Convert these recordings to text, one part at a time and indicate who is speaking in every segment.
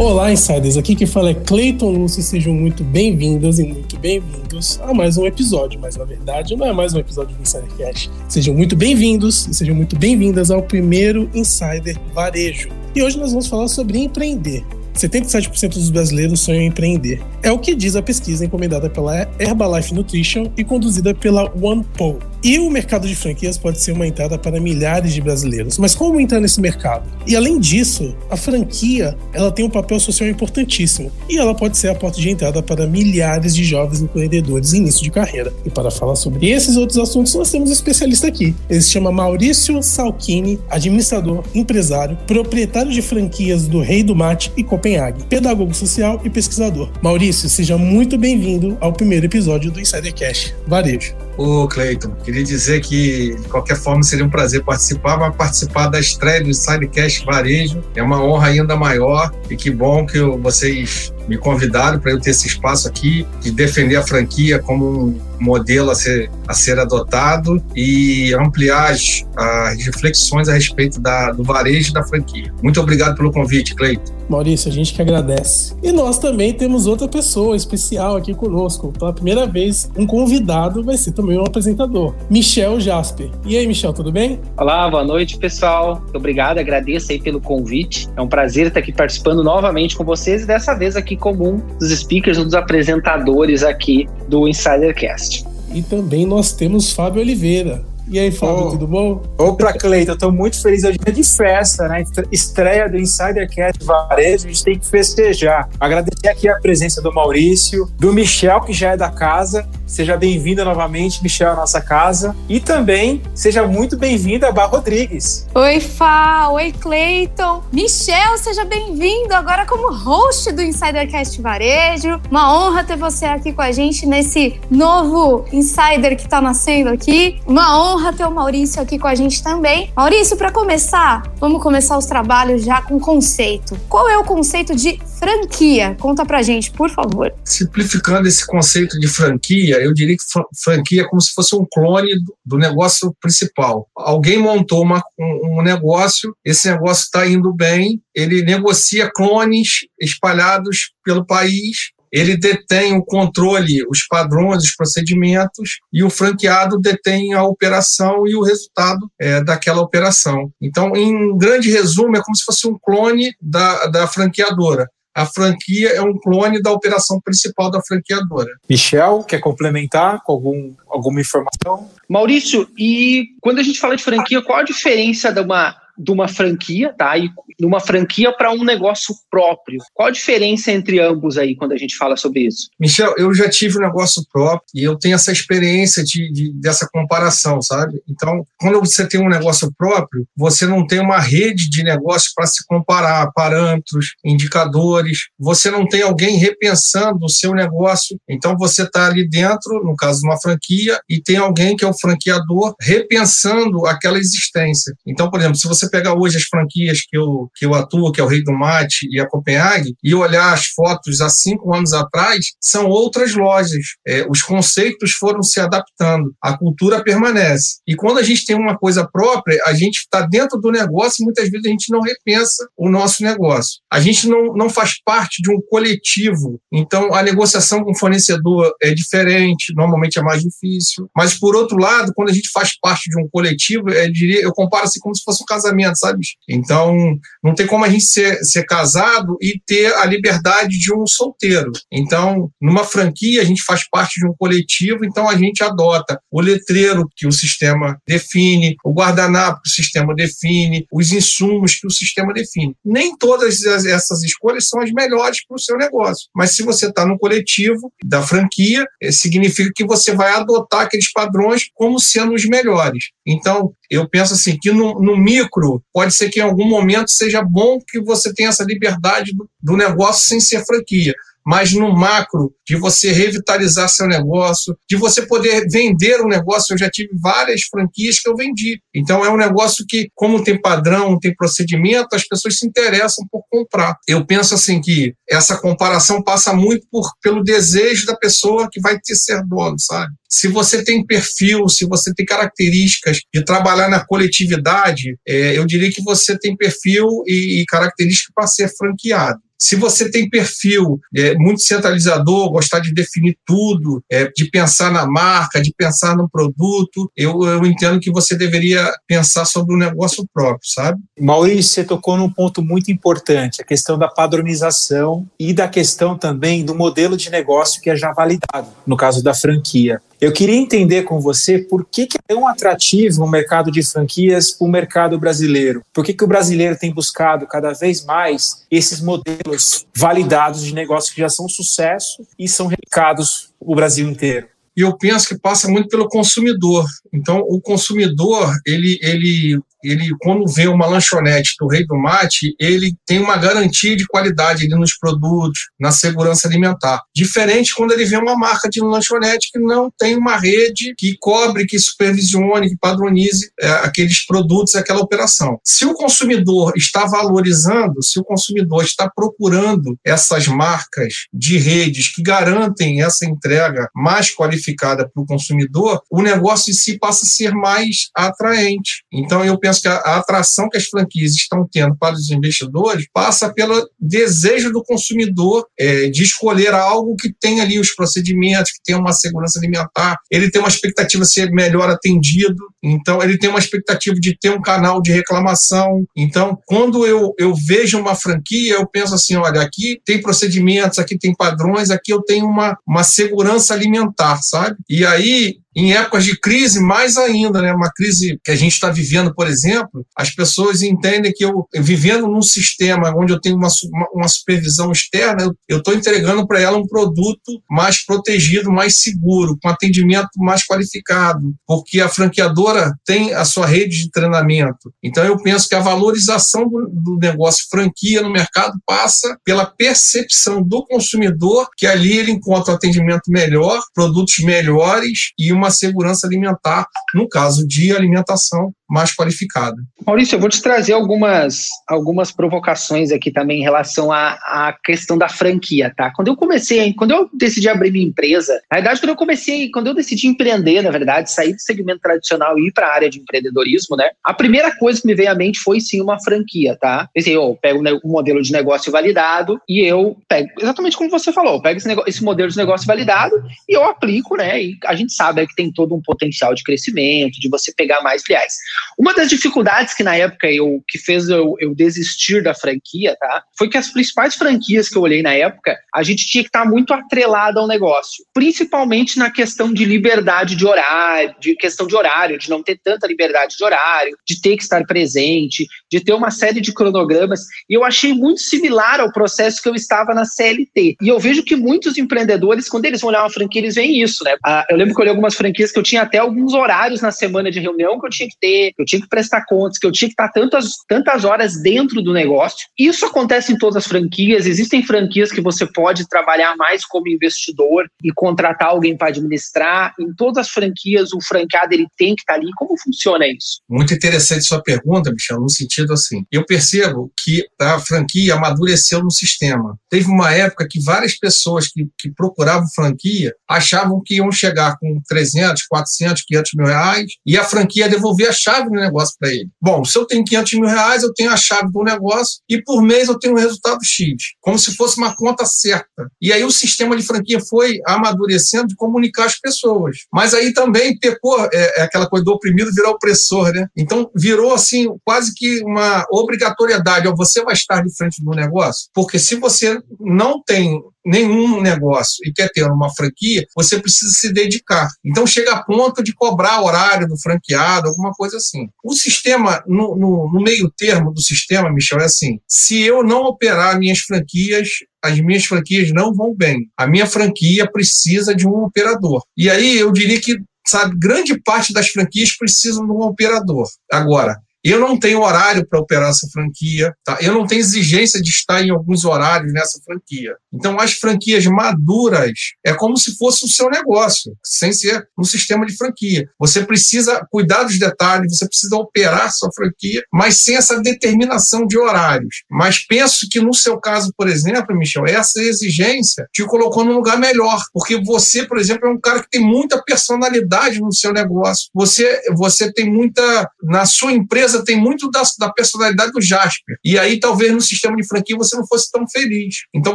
Speaker 1: Olá, insiders! Aqui que fala é Cleiton Lúcio. Sejam muito bem-vindas e muito bem-vindos a mais um episódio. Mas na verdade, não é mais um episódio do Insidercast. Sejam muito bem-vindos e sejam muito bem-vindas ao primeiro Insider Varejo. E hoje nós vamos falar sobre empreender. 77% dos brasileiros sonham em empreender. É o que diz a pesquisa encomendada pela Herbalife Nutrition e conduzida pela OnePoll. E o mercado de franquias pode ser uma entrada para milhares de brasileiros. Mas como entrar nesse mercado? E além disso, a franquia ela tem um papel social importantíssimo e ela pode ser a porta de entrada para milhares de jovens empreendedores em início de carreira. E para falar sobre esses outros assuntos, nós temos um especialista aqui. Ele se chama Maurício Salchini, administrador, empresário, proprietário de franquias do Rei do Mate e Copenhague, pedagogo social e pesquisador. Maurício, seja muito bem-vindo ao primeiro episódio do Insidercast Varejo.
Speaker 2: Ô, Cleiton, queria dizer que, de qualquer forma, seria um prazer participar, mas participar da estreia do Sidecast Varejo. É uma honra ainda maior e que bom que vocês me convidaram para eu ter esse espaço aqui de defender a franquia como um modelo a ser, a ser adotado e ampliar as, as reflexões a respeito da, do varejo da franquia. Muito obrigado pelo convite, Cleiton.
Speaker 1: Maurício, a gente que agradece. E nós também temos outra pessoa especial aqui conosco. Pela primeira vez, um convidado vai ser também um apresentador, Michel Jasper. E aí, Michel, tudo bem?
Speaker 3: Olá, boa noite, pessoal. Muito obrigado, agradeço aí pelo convite. É um prazer estar aqui participando novamente com vocês e dessa vez aqui como um dos speakers, um dos apresentadores aqui do Insidercast.
Speaker 1: E também nós temos Fábio Oliveira. E aí, Fábio, oh. tudo bom?
Speaker 4: Opa, Cleiton, eu tô muito feliz. Hoje é de festa, né? Estreia do Insidercast Varejo, a gente tem que festejar. Agradecer aqui a presença do Maurício, do Michel, que já é da casa. Seja bem-vinda novamente, Michel, à nossa casa. E também seja muito bem-vinda, Bar Rodrigues.
Speaker 5: Oi, Fá. Oi, Cleiton. Michel, seja bem-vindo agora como host do Insidercast Varejo. Uma honra ter você aqui com a gente nesse novo Insider que tá nascendo aqui. Uma honra honra ter o Maurício aqui com a gente também. Maurício, para começar, vamos começar os trabalhos já com conceito. Qual é o conceito de franquia? Conta pra gente, por favor.
Speaker 2: Simplificando esse conceito de franquia, eu diria que franquia é como se fosse um clone do negócio principal. Alguém montou uma, um negócio, esse negócio está indo bem, ele negocia clones espalhados pelo país ele detém o controle, os padrões, os procedimentos, e o franqueado detém a operação e o resultado é, daquela operação. Então, em grande resumo, é como se fosse um clone da, da franqueadora. A franquia é um clone da operação principal da franqueadora.
Speaker 4: Michel, quer complementar com algum, alguma informação?
Speaker 3: Maurício, e quando a gente fala de franquia, qual a diferença de uma de uma franquia, tá? E numa franquia para um negócio próprio. Qual a diferença entre ambos aí quando a gente fala sobre isso?
Speaker 2: Michel, eu já tive um negócio próprio e eu tenho essa experiência de, de, dessa comparação, sabe? Então, quando você tem um negócio próprio, você não tem uma rede de negócios para se comparar, parâmetros, indicadores. Você não tem alguém repensando o seu negócio. Então, você está ali dentro, no caso de uma franquia, e tem alguém que é o franqueador repensando aquela existência. Então, por exemplo, se você pegar hoje as franquias que eu, que eu atuo, que é o Rei do Mate e a Copenhague, e olhar as fotos há cinco anos atrás, são outras lojas. É, os conceitos foram se adaptando, a cultura permanece. E quando a gente tem uma coisa própria, a gente está dentro do negócio e muitas vezes a gente não repensa o nosso negócio. A gente não, não faz parte de um coletivo. Então, a negociação com o fornecedor é diferente, normalmente é mais difícil. Mas, por outro lado, quando a gente faz parte de um coletivo, eu, diria, eu comparo assim como se fosse um casamento casamento, sabe? Então, não tem como a gente ser, ser casado e ter a liberdade de um solteiro. Então, numa franquia, a gente faz parte de um coletivo, então a gente adota o letreiro que o sistema define, o guardanapo que o sistema define, os insumos que o sistema define. Nem todas essas escolhas são as melhores para o seu negócio, mas se você está no coletivo da franquia, eh, significa que você vai adotar aqueles padrões como sendo os melhores. Então, eu penso assim que no, no, micro pode ser que em algum momento seja bom que você tenha essa liberdade do, do negócio sem ser franquia mas no macro, de você revitalizar seu negócio, de você poder vender um negócio. Eu já tive várias franquias que eu vendi. Então é um negócio que, como tem padrão, tem procedimento, as pessoas se interessam por comprar. Eu penso assim que essa comparação passa muito por, pelo desejo da pessoa que vai ter ser dono, sabe? se você tem perfil, se você tem características de trabalhar na coletividade, é, eu diria que você tem perfil e, e característica para ser franqueado. Se você tem perfil é, muito centralizador, gostar de definir tudo, é, de pensar na marca, de pensar no produto, eu, eu entendo que você deveria pensar sobre o negócio próprio, sabe?
Speaker 4: Maurício, você tocou num ponto muito importante, a questão da padronização e da questão também do modelo de negócio que é já validado, no caso da franquia. Eu queria entender com você por que, que é tão atrativo o mercado de franquias para o mercado brasileiro. Por que, que o brasileiro tem buscado cada vez mais esses modelos validados de negócio que já são sucesso e são replicados o Brasil inteiro?
Speaker 2: E eu penso que passa muito pelo consumidor. Então, o consumidor, ele, ele ele quando vê uma lanchonete do Rei do Mate, ele tem uma garantia de qualidade ali nos produtos, na segurança alimentar. Diferente quando ele vê uma marca de lanchonete que não tem uma rede que cobre, que supervisione, que padronize é, aqueles produtos, aquela operação. Se o consumidor está valorizando, se o consumidor está procurando essas marcas de redes que garantem essa entrega mais qualificada para o consumidor, o negócio em si passa a ser mais atraente. Então, eu penso penso que a, a atração que as franquias estão tendo para os investidores passa pelo desejo do consumidor é, de escolher algo que tem ali os procedimentos, que tem uma segurança alimentar, ele tem uma expectativa de ser melhor atendido, então ele tem uma expectativa de ter um canal de reclamação. Então, quando eu, eu vejo uma franquia, eu penso assim: olha, aqui tem procedimentos, aqui tem padrões, aqui eu tenho uma, uma segurança alimentar, sabe? E aí em épocas de crise, mais ainda, né? Uma crise que a gente está vivendo, por exemplo, as pessoas entendem que eu, vivendo num sistema onde eu tenho uma, uma supervisão externa, eu estou entregando para ela um produto mais protegido, mais seguro, com atendimento mais qualificado, porque a franqueadora tem a sua rede de treinamento. Então, eu penso que a valorização do, do negócio franquia no mercado passa pela percepção do consumidor que ali ele encontra um atendimento melhor, produtos melhores e uma uma segurança alimentar, no caso de alimentação mais qualificada.
Speaker 3: Maurício, eu vou te trazer algumas, algumas provocações aqui também em relação à, à questão da franquia, tá? Quando eu comecei, quando eu decidi abrir minha empresa, na verdade, quando eu comecei, quando eu decidi empreender, na verdade, sair do segmento tradicional e ir para a área de empreendedorismo, né? A primeira coisa que me veio à mente foi sim uma franquia, tá? Pensei, eu pego um modelo de negócio validado e eu pego, exatamente como você falou, eu pego esse, negócio, esse modelo de negócio validado e eu aplico, né? E a gente sabe que tem todo um potencial de crescimento, de você pegar mais filiais. Uma das dificuldades que na época eu que fez eu, eu, desistir da franquia, tá? Foi que as principais franquias que eu olhei na época, a gente tinha que estar muito atrelado ao negócio, principalmente na questão de liberdade de horário, de questão de horário, de não ter tanta liberdade de horário, de ter que estar presente, de ter uma série de cronogramas. E eu achei muito similar ao processo que eu estava na CLT. E eu vejo que muitos empreendedores, quando eles vão olhar uma franquia, eles veem isso, né? Ah, eu lembro que eu olhei algumas franquias que eu tinha até alguns horários na semana de reunião que eu tinha que ter, que eu tinha que prestar contas, que eu tinha que estar tantas, tantas horas dentro do negócio. Isso acontece em todas as franquias. Existem franquias que você pode trabalhar mais como investidor e contratar alguém para administrar. Em todas as franquias, o franqueado ele tem que estar ali. Como funciona isso?
Speaker 2: Muito interessante sua pergunta, Michel, no sentido assim. Eu percebo que a franquia amadureceu no sistema. Teve uma época que várias pessoas que, que procuravam franquia achavam que iam chegar com 300, 400, 500 mil reais e a franquia devolver a chave do negócio para ele. Bom, se eu tenho 500 mil reais, eu tenho a chave do negócio e por mês eu tenho um resultado X, como se fosse uma conta certa. E aí o sistema de franquia foi amadurecendo de comunicar as pessoas. Mas aí também pecou, é, é aquela coisa do oprimido virar opressor, né? Então virou assim quase que uma obrigatoriedade. Ó, você vai estar de frente do negócio, porque se você não tem nenhum negócio e quer ter uma franquia, você precisa se dedicar. Então chega a ponto de cobrar horário do franqueado, alguma coisa assim. O sistema, no, no, no meio termo do sistema, Michel, é assim: se eu não operar minhas franquias, as minhas franquias não vão bem. A minha franquia precisa de um operador. E aí eu diria que, sabe, grande parte das franquias precisam de um operador. Agora, eu não tenho horário para operar essa franquia, tá? eu não tenho exigência de estar em alguns horários nessa franquia. Então, as franquias maduras é como se fosse o seu negócio, sem ser um sistema de franquia. Você precisa cuidar dos detalhes, você precisa operar sua franquia, mas sem essa determinação de horários. Mas penso que no seu caso, por exemplo, Michel, essa exigência te colocou num lugar melhor, porque você, por exemplo, é um cara que tem muita personalidade no seu negócio. Você, você tem muita na sua empresa Veneza tem muito da, da personalidade do Jasper. E aí, talvez no sistema de franquia você não fosse tão feliz. Então,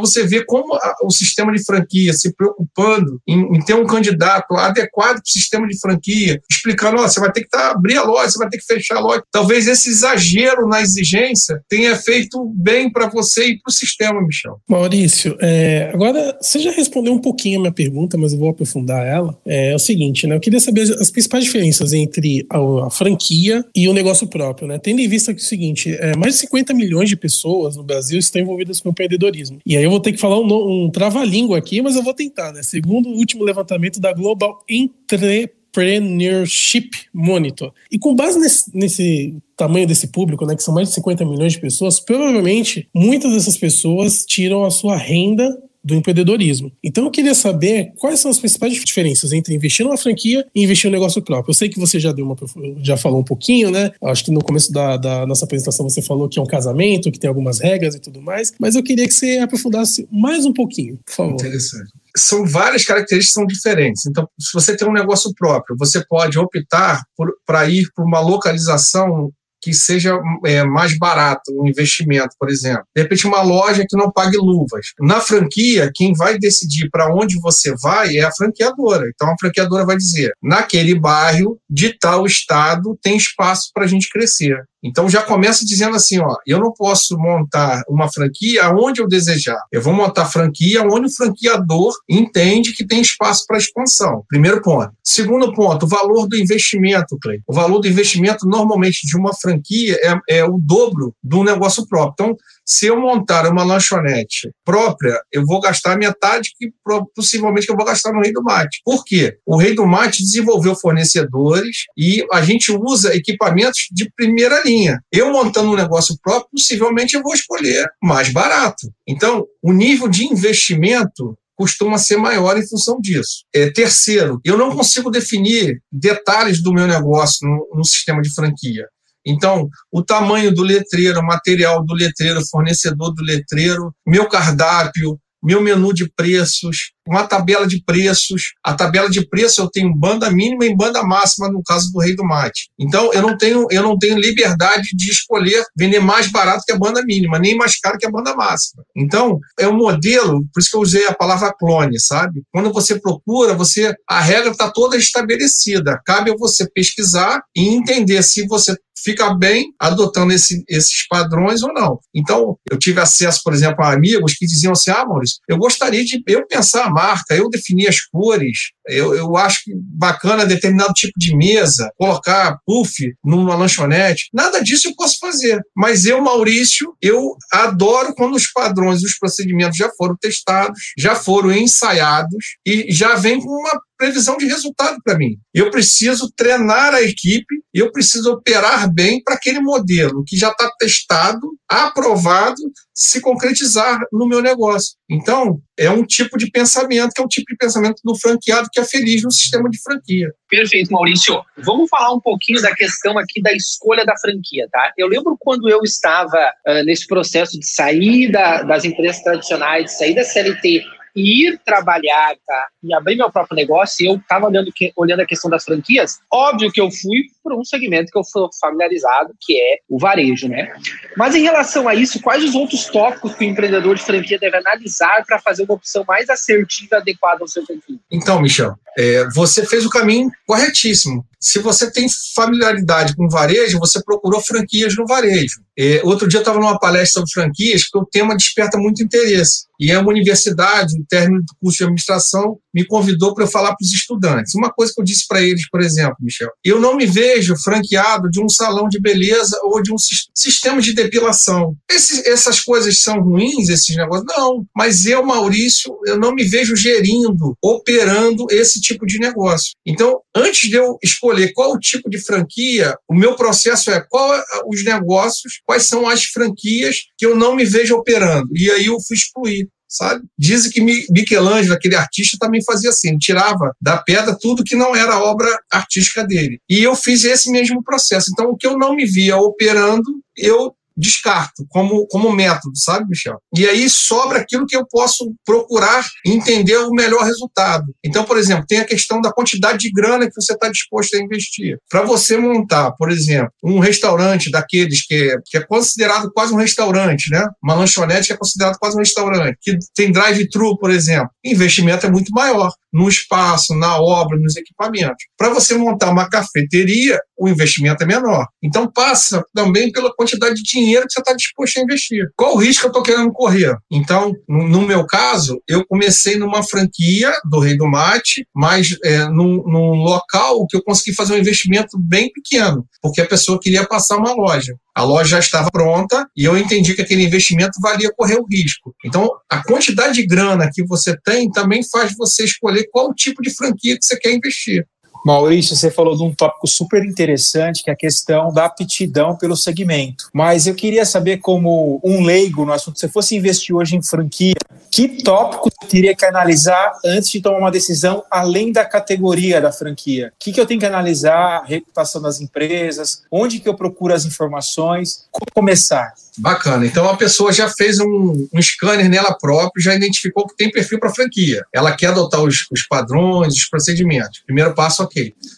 Speaker 2: você vê como a, o sistema de franquia se preocupando em, em ter um candidato adequado para o sistema de franquia, explicando: oh, você vai ter que tá, abrir a loja, você vai ter que fechar a loja. Talvez esse exagero na exigência tenha feito bem para você e para o sistema, Michel.
Speaker 1: Maurício, é, agora você já respondeu um pouquinho a minha pergunta, mas eu vou aprofundar ela. É, é o seguinte, né? Eu queria saber as principais diferenças entre a, a franquia e o negócio próprio, né? Tendo em vista que é o seguinte, é, mais de 50 milhões de pessoas no Brasil estão envolvidas com empreendedorismo. E aí eu vou ter que falar um, um trava-língua aqui, mas eu vou tentar, né? Segundo o último levantamento da Global Entrepreneurship Monitor. E com base nesse, nesse tamanho desse público, né, que são mais de 50 milhões de pessoas, provavelmente muitas dessas pessoas tiram a sua renda do empreendedorismo. Então eu queria saber quais são as principais diferenças entre investir numa franquia e investir no negócio próprio. Eu sei que você já deu uma, já falou um pouquinho, né? Acho que no começo da, da nossa apresentação você falou que é um casamento, que tem algumas regras e tudo mais, mas eu queria que você aprofundasse mais um pouquinho, por favor.
Speaker 2: Interessante são várias características que são diferentes. Então, se você tem um negócio próprio, você pode optar para ir para uma localização que seja é, mais barato um investimento, por exemplo. De repente, uma loja que não pague luvas. Na franquia, quem vai decidir para onde você vai é a franqueadora. Então, a franqueadora vai dizer: naquele bairro, de tal estado, tem espaço para a gente crescer. Então já começa dizendo assim, ó, eu não posso montar uma franquia aonde eu desejar. Eu vou montar franquia onde o franqueador entende que tem espaço para expansão. Primeiro ponto. Segundo ponto, o valor do investimento, Clay. O valor do investimento normalmente de uma franquia é, é o dobro do negócio próprio. Então, se eu montar uma lanchonete própria, eu vou gastar metade que possivelmente que eu vou gastar no Rei do Mate. Por quê? O Rei do Mate desenvolveu fornecedores e a gente usa equipamentos de primeira linha. Eu montando um negócio próprio, possivelmente eu vou escolher mais barato. Então, o nível de investimento costuma ser maior em função disso. É, terceiro, eu não consigo definir detalhes do meu negócio no, no sistema de franquia. Então, o tamanho do letreiro, o material do letreiro, fornecedor do letreiro, meu cardápio, meu menu de preços, uma tabela de preços. A tabela de preço eu tenho banda mínima e banda máxima no caso do Rei do Mate. Então eu não tenho eu não tenho liberdade de escolher vender mais barato que a banda mínima, nem mais caro que a banda máxima. Então é um modelo, por isso que eu usei a palavra clone, sabe? Quando você procura, você a regra está toda estabelecida. Cabe a você pesquisar e entender se você fica bem adotando esse, esses padrões ou não. Então, eu tive acesso, por exemplo, a amigos que diziam assim: ah, Maurício, eu gostaria de eu pensar a marca, eu definir as cores, eu, eu acho bacana determinado tipo de mesa, colocar puff numa lanchonete. Nada disso eu posso fazer. Mas eu, Maurício, eu adoro quando os padrões, os procedimentos já foram testados, já foram ensaiados e já vem com uma previsão de resultado para mim. Eu preciso treinar a equipe, eu preciso operar bem para aquele modelo que já está testado, aprovado, se concretizar no meu negócio. Então, é um tipo de pensamento que é o tipo de pensamento do franqueado que é feliz no sistema de franquia.
Speaker 3: Perfeito, Maurício. Vamos falar um pouquinho da questão aqui da escolha da franquia, tá? Eu lembro quando eu estava uh, nesse processo de sair da, das empresas tradicionais, de sair da CLT ir trabalhar tá, e abrir meu próprio negócio, eu estava olhando, olhando a questão das franquias, óbvio que eu fui para um segmento que eu sou familiarizado, que é o varejo, né? Mas em relação a isso, quais os outros tópicos que o empreendedor de franquia deve analisar para fazer uma opção mais assertiva e adequada ao seu perfil?
Speaker 2: Então, Michel, é, você fez o caminho corretíssimo. Se você tem familiaridade com varejo, você procurou franquias no varejo. É, outro dia eu estava numa palestra sobre franquias, que o tema desperta muito interesse. E é uma universidade, o término do curso de administração, me convidou para eu falar para os estudantes. Uma coisa que eu disse para eles, por exemplo, Michel, eu não me vejo franqueado de um salão de beleza ou de um sistema de depilação. Essas coisas são ruins, esses negócios? Não. Mas eu, Maurício, eu não me vejo gerindo, operando esse tipo de negócio. Então, antes de eu escolher qual o tipo de franquia, o meu processo é qual é os negócios, quais são as franquias que eu não me vejo operando. E aí eu fui excluir sabe? Dizem que Michelangelo, aquele artista, também fazia assim, tirava da pedra tudo que não era obra artística dele. E eu fiz esse mesmo processo. Então, o que eu não me via operando, eu descarto como, como método, sabe, Michel? E aí sobra aquilo que eu posso procurar entender o melhor resultado. Então, por exemplo, tem a questão da quantidade de grana que você está disposto a investir. Para você montar, por exemplo, um restaurante daqueles que é, que é considerado quase um restaurante, né? Uma lanchonete que é considerado quase um restaurante, que tem drive-thru, por exemplo, investimento é muito maior no espaço, na obra, nos equipamentos. Para você montar uma cafeteria, o investimento é menor. Então passa também pela quantidade de dinheiro que você está disposto a investir. Qual o risco que eu estou querendo correr? Então, no meu caso, eu comecei numa franquia do Rei do Mate, mas é, num, num local que eu consegui fazer um investimento bem pequeno, porque a pessoa queria passar uma loja. A loja já estava pronta e eu entendi que aquele investimento valia correr o risco. Então, a quantidade de grana que você tem também faz você escolher qual tipo de franquia que você quer investir.
Speaker 4: Maurício, você falou de um tópico super interessante, que é a questão da aptidão pelo segmento. Mas eu queria saber, como um leigo no assunto, se fosse investir hoje em franquia, que tópico teria que analisar antes de tomar uma decisão, além da categoria da franquia? O que, que eu tenho que analisar? Reputação das empresas? Onde que eu procuro as informações? Como começar?
Speaker 2: Bacana. Então a pessoa já fez um, um scanner nela própria, já identificou que tem perfil para franquia. Ela quer adotar os, os padrões, os procedimentos. Primeiro passo,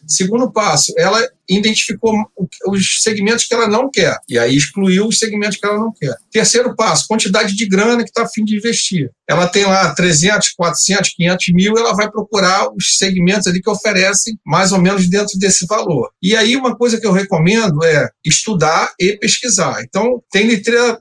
Speaker 2: Segundo passo, ela identificou os segmentos que ela não quer, e aí excluiu os segmentos que ela não quer. Terceiro passo, quantidade de grana que está a fim de investir. Ela tem lá 300, 400, 500 mil, ela vai procurar os segmentos ali que oferecem mais ou menos dentro desse valor. E aí uma coisa que eu recomendo é estudar e pesquisar. Então, tem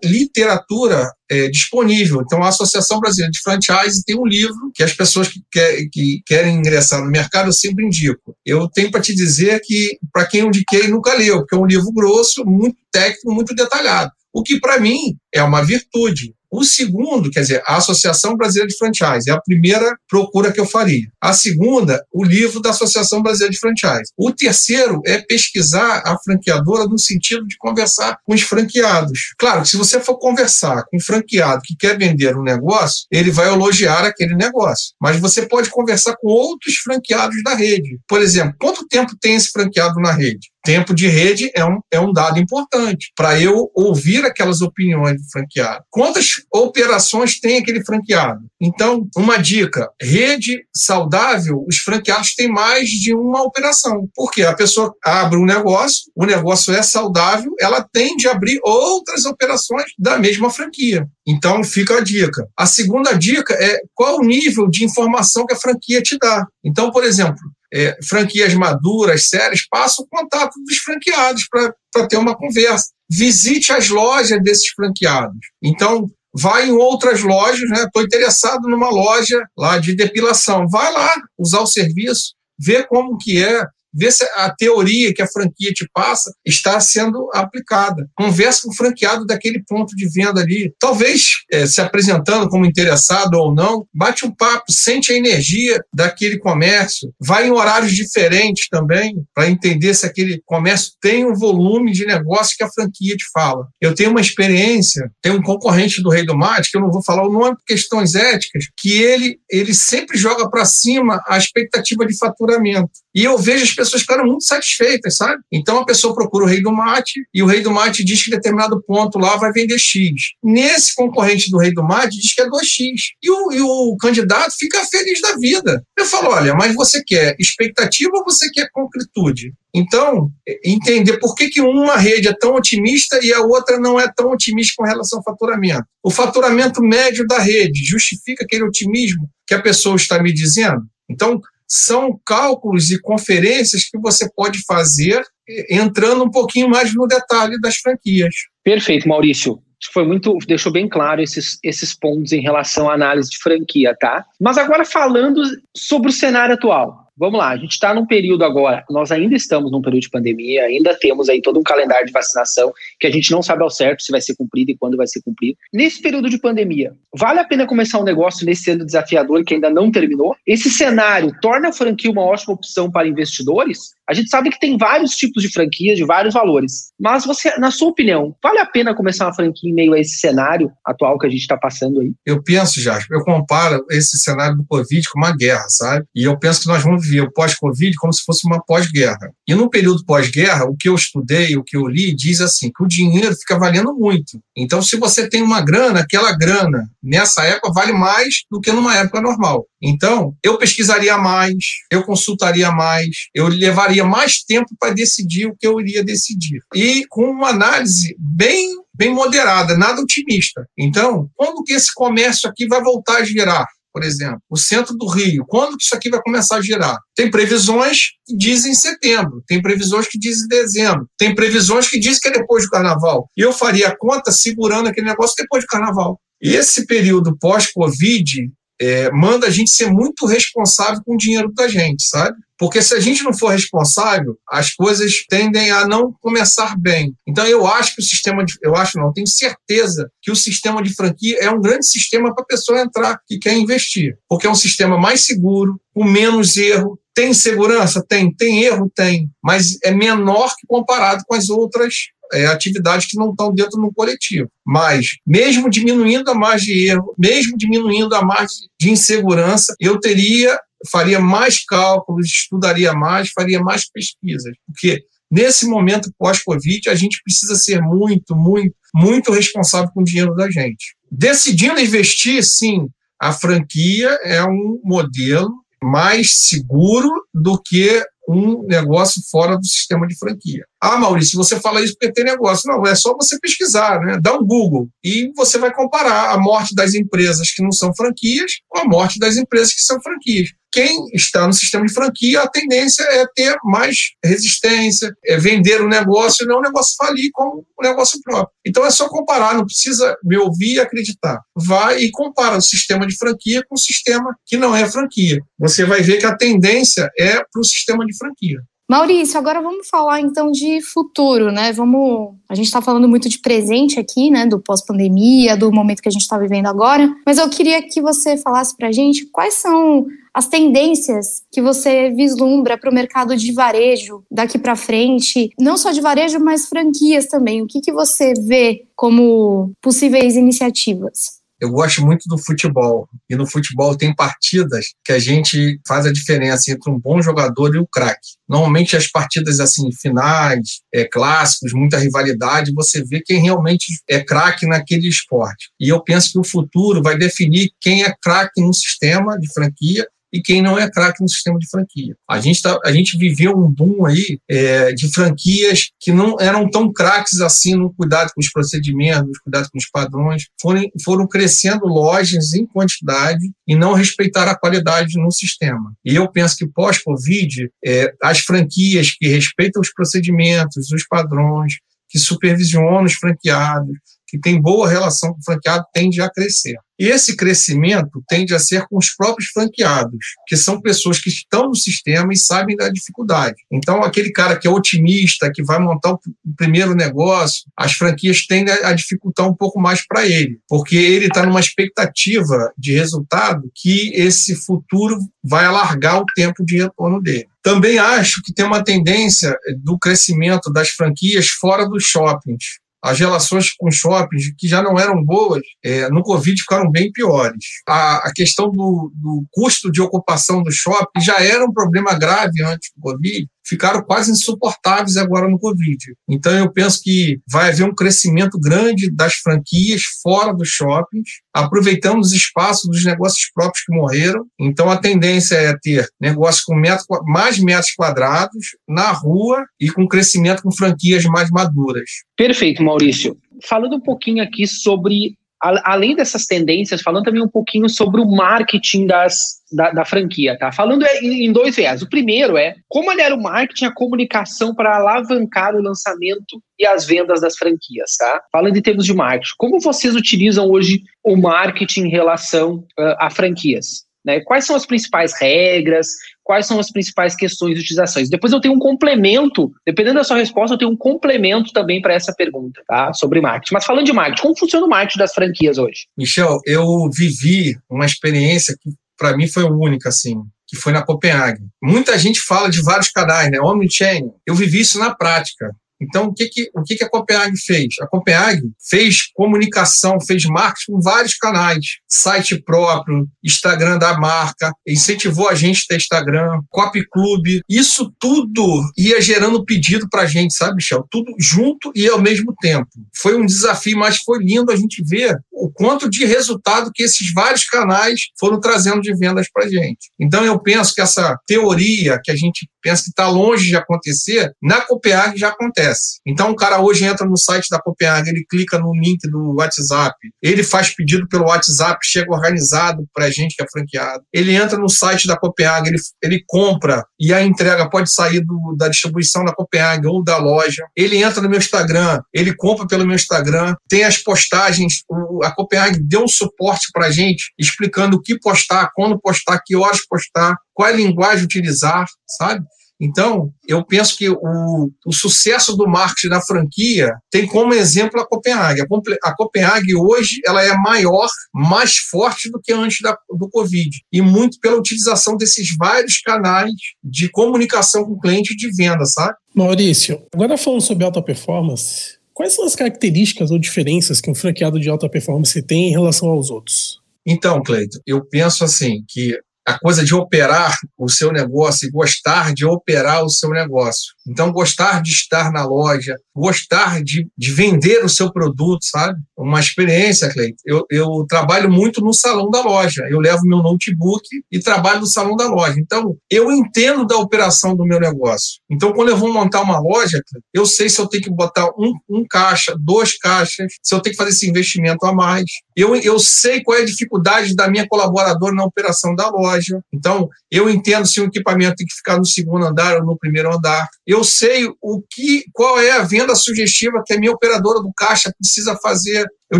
Speaker 2: literatura é, disponível. Então, a Associação Brasileira de Franchise tem um livro que as pessoas que, quer, que querem ingressar no mercado eu sempre indico. Eu tenho para te dizer que, para quem eu indiquei, nunca leu, porque é um livro grosso, muito técnico, muito detalhado. O que, para mim, é uma virtude. O segundo, quer dizer, a Associação Brasileira de Franchise, é a primeira procura que eu faria. A segunda, o livro da Associação Brasileira de Franchise. O terceiro é pesquisar a franqueadora no sentido de conversar com os franqueados. Claro se você for conversar com um franqueado que quer vender um negócio, ele vai elogiar aquele negócio. Mas você pode conversar com outros franqueados da rede. Por exemplo, quanto tempo tem esse franqueado na rede? tempo de rede é um, é um dado importante para eu ouvir aquelas opiniões do franqueado. Quantas operações tem aquele franqueado? Então, uma dica: rede saudável, os franqueados têm mais de uma operação. Porque a pessoa abre um negócio, o negócio é saudável, ela tende a abrir outras operações da mesma franquia. Então, fica a dica. A segunda dica é qual o nível de informação que a franquia te dá. Então, por exemplo, é, franquias maduras, sérias, passa o contato dos franqueados para ter uma conversa. Visite as lojas desses franqueados. Então, vai em outras lojas, né? Estou interessado numa loja lá de depilação. Vai lá usar o serviço, vê como que é, ver se a teoria que a franquia te passa está sendo aplicada. Conversa com o franqueado daquele ponto de venda ali. Talvez é, se apresentando como interessado ou não, bate um papo, sente a energia daquele comércio, vai em horários diferentes também, para entender se aquele comércio tem um volume de negócio que a franquia te fala. Eu tenho uma experiência, tem um concorrente do Rei do Mate, que eu não vou falar o nome por questões éticas, que ele, ele sempre joga para cima a expectativa de faturamento. E eu vejo as pessoas ficaram muito satisfeitas, sabe? Então a pessoa procura o rei do mate e o rei do mate diz que determinado ponto lá vai vender X. Nesse concorrente do rei do mate diz que é 2X. E o, e o candidato fica feliz da vida. Eu falo, olha, mas você quer expectativa ou você quer concretude? Então, entender por que, que uma rede é tão otimista e a outra não é tão otimista com relação ao faturamento. O faturamento médio da rede justifica aquele otimismo que a pessoa está me dizendo? Então, são cálculos e conferências que você pode fazer entrando um pouquinho mais no detalhe das franquias.
Speaker 3: Perfeito, Maurício. Foi muito, deixou bem claro esses, esses pontos em relação à análise de franquia, tá? Mas agora falando sobre o cenário atual vamos lá, a gente está num período agora, nós ainda estamos num período de pandemia, ainda temos aí todo um calendário de vacinação que a gente não sabe ao certo se vai ser cumprido e quando vai ser cumprido. Nesse período de pandemia, vale a pena começar um negócio nesse ano desafiador que ainda não terminou? Esse cenário torna a franquia uma ótima opção para investidores? A gente sabe que tem vários tipos de franquias, de vários valores. Mas você, na sua opinião, vale a pena começar uma franquia em meio a esse cenário atual que a gente está passando aí?
Speaker 2: Eu penso, Jasper, eu comparo esse cenário do Covid com uma guerra, sabe? E eu penso que nós vamos viver o pós-Covid como se fosse uma pós-guerra. E no período pós-guerra, o que eu estudei, o que eu li, diz assim, que o dinheiro fica valendo muito. Então, se você tem uma grana, aquela grana, nessa época, vale mais do que numa época normal. Então, eu pesquisaria mais, eu consultaria mais, eu levaria mais tempo para decidir o que eu iria decidir. E com uma análise bem bem moderada, nada otimista. Então, quando que esse comércio aqui vai voltar a girar? Por exemplo, o centro do Rio, quando que isso aqui vai começar a girar? Tem previsões que dizem setembro, tem previsões que dizem dezembro, tem previsões que dizem que é depois do carnaval. E eu faria a conta segurando aquele negócio depois do carnaval. E esse período pós-Covid é, manda a gente ser muito responsável com o dinheiro da gente, sabe? Porque se a gente não for responsável, as coisas tendem a não começar bem. Então eu acho que o sistema de, eu acho não, tenho certeza que o sistema de franquia é um grande sistema para a pessoa entrar que quer investir, porque é um sistema mais seguro, com menos erro, tem segurança, tem, tem erro, tem, mas é menor que comparado com as outras é, atividades que não estão dentro do coletivo. Mas, mesmo diminuindo a margem de erro, mesmo diminuindo a margem de insegurança, eu teria, faria mais cálculos, estudaria mais, faria mais pesquisas. Porque nesse momento pós-Covid, a gente precisa ser muito, muito, muito responsável com o dinheiro da gente. Decidindo investir, sim, a franquia é um modelo mais seguro do que um negócio fora do sistema de franquia. Ah, Maurício, você fala isso porque tem negócio. Não, é só você pesquisar, né? Dá um Google e você vai comparar a morte das empresas que não são franquias com a morte das empresas que são franquias quem está no sistema de franquia, a tendência é ter mais resistência, é vender o negócio e não o negócio falir como o negócio próprio. Então é só comparar, não precisa me ouvir e acreditar. Vai e compara o sistema de franquia com o sistema que não é franquia. Você vai ver que a tendência é para o sistema de franquia.
Speaker 5: Maurício, agora vamos falar então de futuro, né? Vamos. A gente está falando muito de presente aqui, né? Do pós-pandemia, do momento que a gente está vivendo agora. Mas eu queria que você falasse para a gente quais são as tendências que você vislumbra para o mercado de varejo daqui para frente, não só de varejo, mas franquias também. O que, que você vê como possíveis iniciativas?
Speaker 2: Eu gosto muito do futebol. E no futebol tem partidas que a gente faz a diferença entre um bom jogador e o craque. Normalmente as partidas assim finais, é, clássicos, muita rivalidade, você vê quem realmente é craque naquele esporte. E eu penso que o futuro vai definir quem é craque no sistema de franquia e quem não é craque no sistema de franquia. A gente, tá, a gente viveu um boom aí é, de franquias que não eram tão craques assim no cuidado com os procedimentos, cuidado com os padrões, foram, foram crescendo lojas em quantidade e não respeitaram a qualidade no sistema. E eu penso que pós-Covid, é, as franquias que respeitam os procedimentos, os padrões, que supervisionam os franqueados, que tem boa relação com o franqueado, tende a crescer. E esse crescimento tende a ser com os próprios franqueados, que são pessoas que estão no sistema e sabem da dificuldade. Então, aquele cara que é otimista, que vai montar o primeiro negócio, as franquias tendem a dificultar um pouco mais para ele, porque ele está numa expectativa de resultado que esse futuro vai alargar o tempo de retorno dele. Também acho que tem uma tendência do crescimento das franquias fora dos shoppings as relações com shoppings, que já não eram boas, é, no Covid ficaram bem piores. A, a questão do, do, custo de ocupação do shopping já era um problema grave antes do Covid, ficaram quase insuportáveis agora no Covid. Então, eu penso que vai haver um crescimento grande das franquias fora dos shoppings, aproveitando os espaços dos negócios próprios que morreram. Então, a tendência é ter negócios com metro, mais metros quadrados na rua e com crescimento com franquias mais maduras.
Speaker 3: Perfeito, Maurício. Falando um pouquinho aqui sobre além dessas tendências, falando também um pouquinho sobre o marketing das, da, da franquia, tá? Falando em, dois viés. O primeiro é como olhar o marketing, a comunicação para alavancar o lançamento e as vendas das franquias, tá? Falando em termos de marketing, como vocês utilizam hoje o marketing em relação uh, a franquias? Né? Quais são as principais regras? Quais são as principais questões de utilizações? Depois eu tenho um complemento, dependendo da sua resposta, eu tenho um complemento também para essa pergunta, tá? Sobre marketing. Mas falando de marketing, como funciona o marketing das franquias hoje?
Speaker 2: Michel, eu vivi uma experiência que para mim foi única, assim. que foi na Copenhague. Muita gente fala de vários canais, né? Omnichannel. Eu vivi isso na prática. Então, o que, que, o que, que a Copenhague fez? A Copenhague fez comunicação, fez marketing com vários canais, site próprio, Instagram da marca, incentivou a gente a ter Instagram, Copy Club. Isso tudo ia gerando pedido para a gente, sabe, Michel? Tudo junto e ao mesmo tempo. Foi um desafio, mas foi lindo a gente ver o quanto de resultado que esses vários canais foram trazendo de vendas para a gente. Então, eu penso que essa teoria que a gente pensa que está longe de acontecer, na Copenhague já acontece. Então, o cara hoje entra no site da Copenhague, ele clica no link do WhatsApp, ele faz pedido pelo WhatsApp, chega organizado para a gente que é franqueado. Ele entra no site da Copenhague, ele, ele compra e a entrega pode sair do, da distribuição da Copenhague ou da loja. Ele entra no meu Instagram, ele compra pelo meu Instagram, tem as postagens, o, a Copenhague deu um suporte para a gente, explicando o que postar, quando postar, que horas postar, qual é a linguagem utilizar, sabe? Então, eu penso que o, o sucesso do marketing da franquia tem como exemplo a Copenhague. A, Copenhague hoje ela é maior, mais forte do que antes da, do Covid. E muito pela utilização desses vários canais de comunicação com o cliente e de venda, sabe?
Speaker 1: Maurício, agora falando sobre alta performance, quais são as características ou diferenças que um franqueado de alta performance tem em relação aos outros?
Speaker 2: Então, Cleito, eu penso assim que a coisa de operar o seu negócio e gostar de operar o seu negócio. Então, gostar de estar na loja, gostar de, de vender o seu produto, sabe? Uma experiência, Cleiton. Eu, eu trabalho muito no salão da loja. Eu levo meu notebook e trabalho no salão da loja. Então, eu entendo da operação do meu negócio. Então, quando eu vou montar uma loja, eu sei se eu tenho que botar um, um caixa, dois caixas, se eu tenho que fazer esse investimento a mais. Eu, eu sei qual é a dificuldade da minha colaboradora na operação da loja. Então, eu entendo se o equipamento tem que ficar no segundo andar ou no primeiro andar. Eu sei o que, qual é a venda sugestiva que a minha operadora do caixa precisa fazer. Eu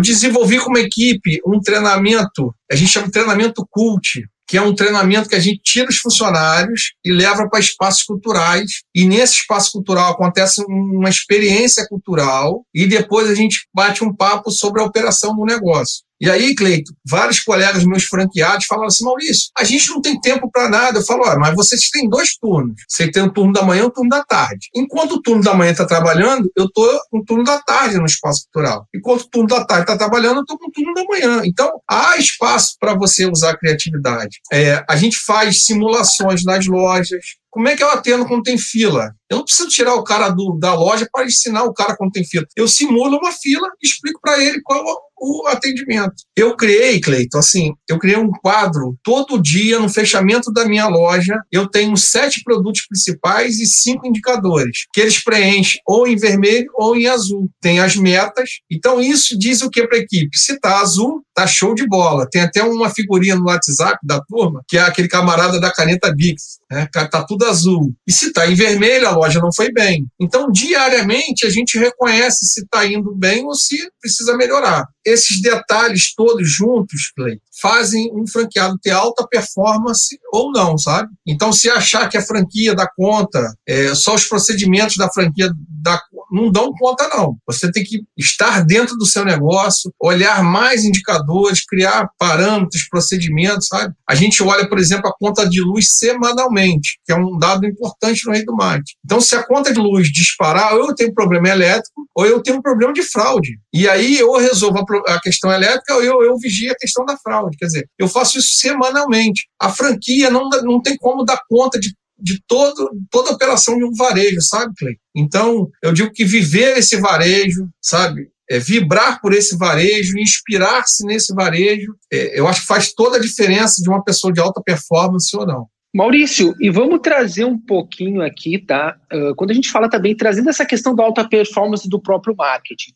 Speaker 2: desenvolvi com uma equipe um treinamento, a gente chama de treinamento cult, que é um treinamento que a gente tira os funcionários e leva para espaços culturais. E nesse espaço cultural acontece uma experiência cultural e depois a gente bate um papo sobre a operação do negócio. E aí, Cleito, vários colegas meus franqueados falaram assim: Maurício, a gente não tem tempo para nada. Eu falo, ah, mas vocês têm dois turnos. Você tem o turno da manhã e o turno da tarde. Enquanto o turno da manhã está trabalhando, eu estou com o turno da tarde no espaço cultural. Enquanto o turno da tarde está trabalhando, eu estou com o turno da manhã. Então, há espaço para você usar a criatividade. É, a gente faz simulações nas lojas, como é que eu atendo quando tem fila? Eu não preciso tirar o cara do, da loja para ensinar o cara quando tem fila. Eu simulo uma fila e explico para ele qual o atendimento. Eu criei, Cleiton, assim, eu criei um quadro todo dia no fechamento da minha loja. Eu tenho sete produtos principais e cinco indicadores, que eles preenchem ou em vermelho ou em azul. Tem as metas. Então, isso diz o que para a equipe? Se está azul, tá show de bola. Tem até uma figurinha no WhatsApp da turma, que é aquele camarada da caneta Bix. Né? Tá tudo azul. E se tá em vermelho, a loja não foi bem. Então, diariamente, a gente reconhece se está indo bem ou se precisa melhorar. Esses detalhes todos juntos, Clay, fazem um franqueado ter alta performance ou não, sabe? Então, se achar que a franquia dá conta, é, só os procedimentos da franquia dá, não dão conta, não. Você tem que estar dentro do seu negócio, olhar mais indicadores, criar parâmetros, procedimentos, sabe? A gente olha, por exemplo, a conta de luz semanalmente, que é um dado importante no rei do mate. Então, se a conta de luz disparar, ou eu tenho problema elétrico, ou eu tenho um problema de fraude. E aí, eu resolvo a questão elétrica, ou eu, eu vigio a questão da fraude. Quer dizer, eu faço isso semanalmente. A franquia não, não tem como dar conta de de todo, toda a operação de um varejo, sabe, Clay? Então, eu digo que viver esse varejo, sabe? É, vibrar por esse varejo, inspirar-se nesse varejo, é, eu acho que faz toda a diferença de uma pessoa de alta performance ou não.
Speaker 3: Maurício, e vamos trazer um pouquinho aqui, tá? Uh, quando a gente fala também, trazendo essa questão da alta performance do próprio marketing,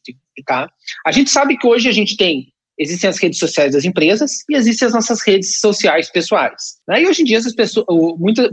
Speaker 3: tá? A gente sabe que hoje a gente tem Existem as redes sociais das empresas e existem as nossas redes sociais pessoais. Né? E hoje em dia, essas pessoas, muitos,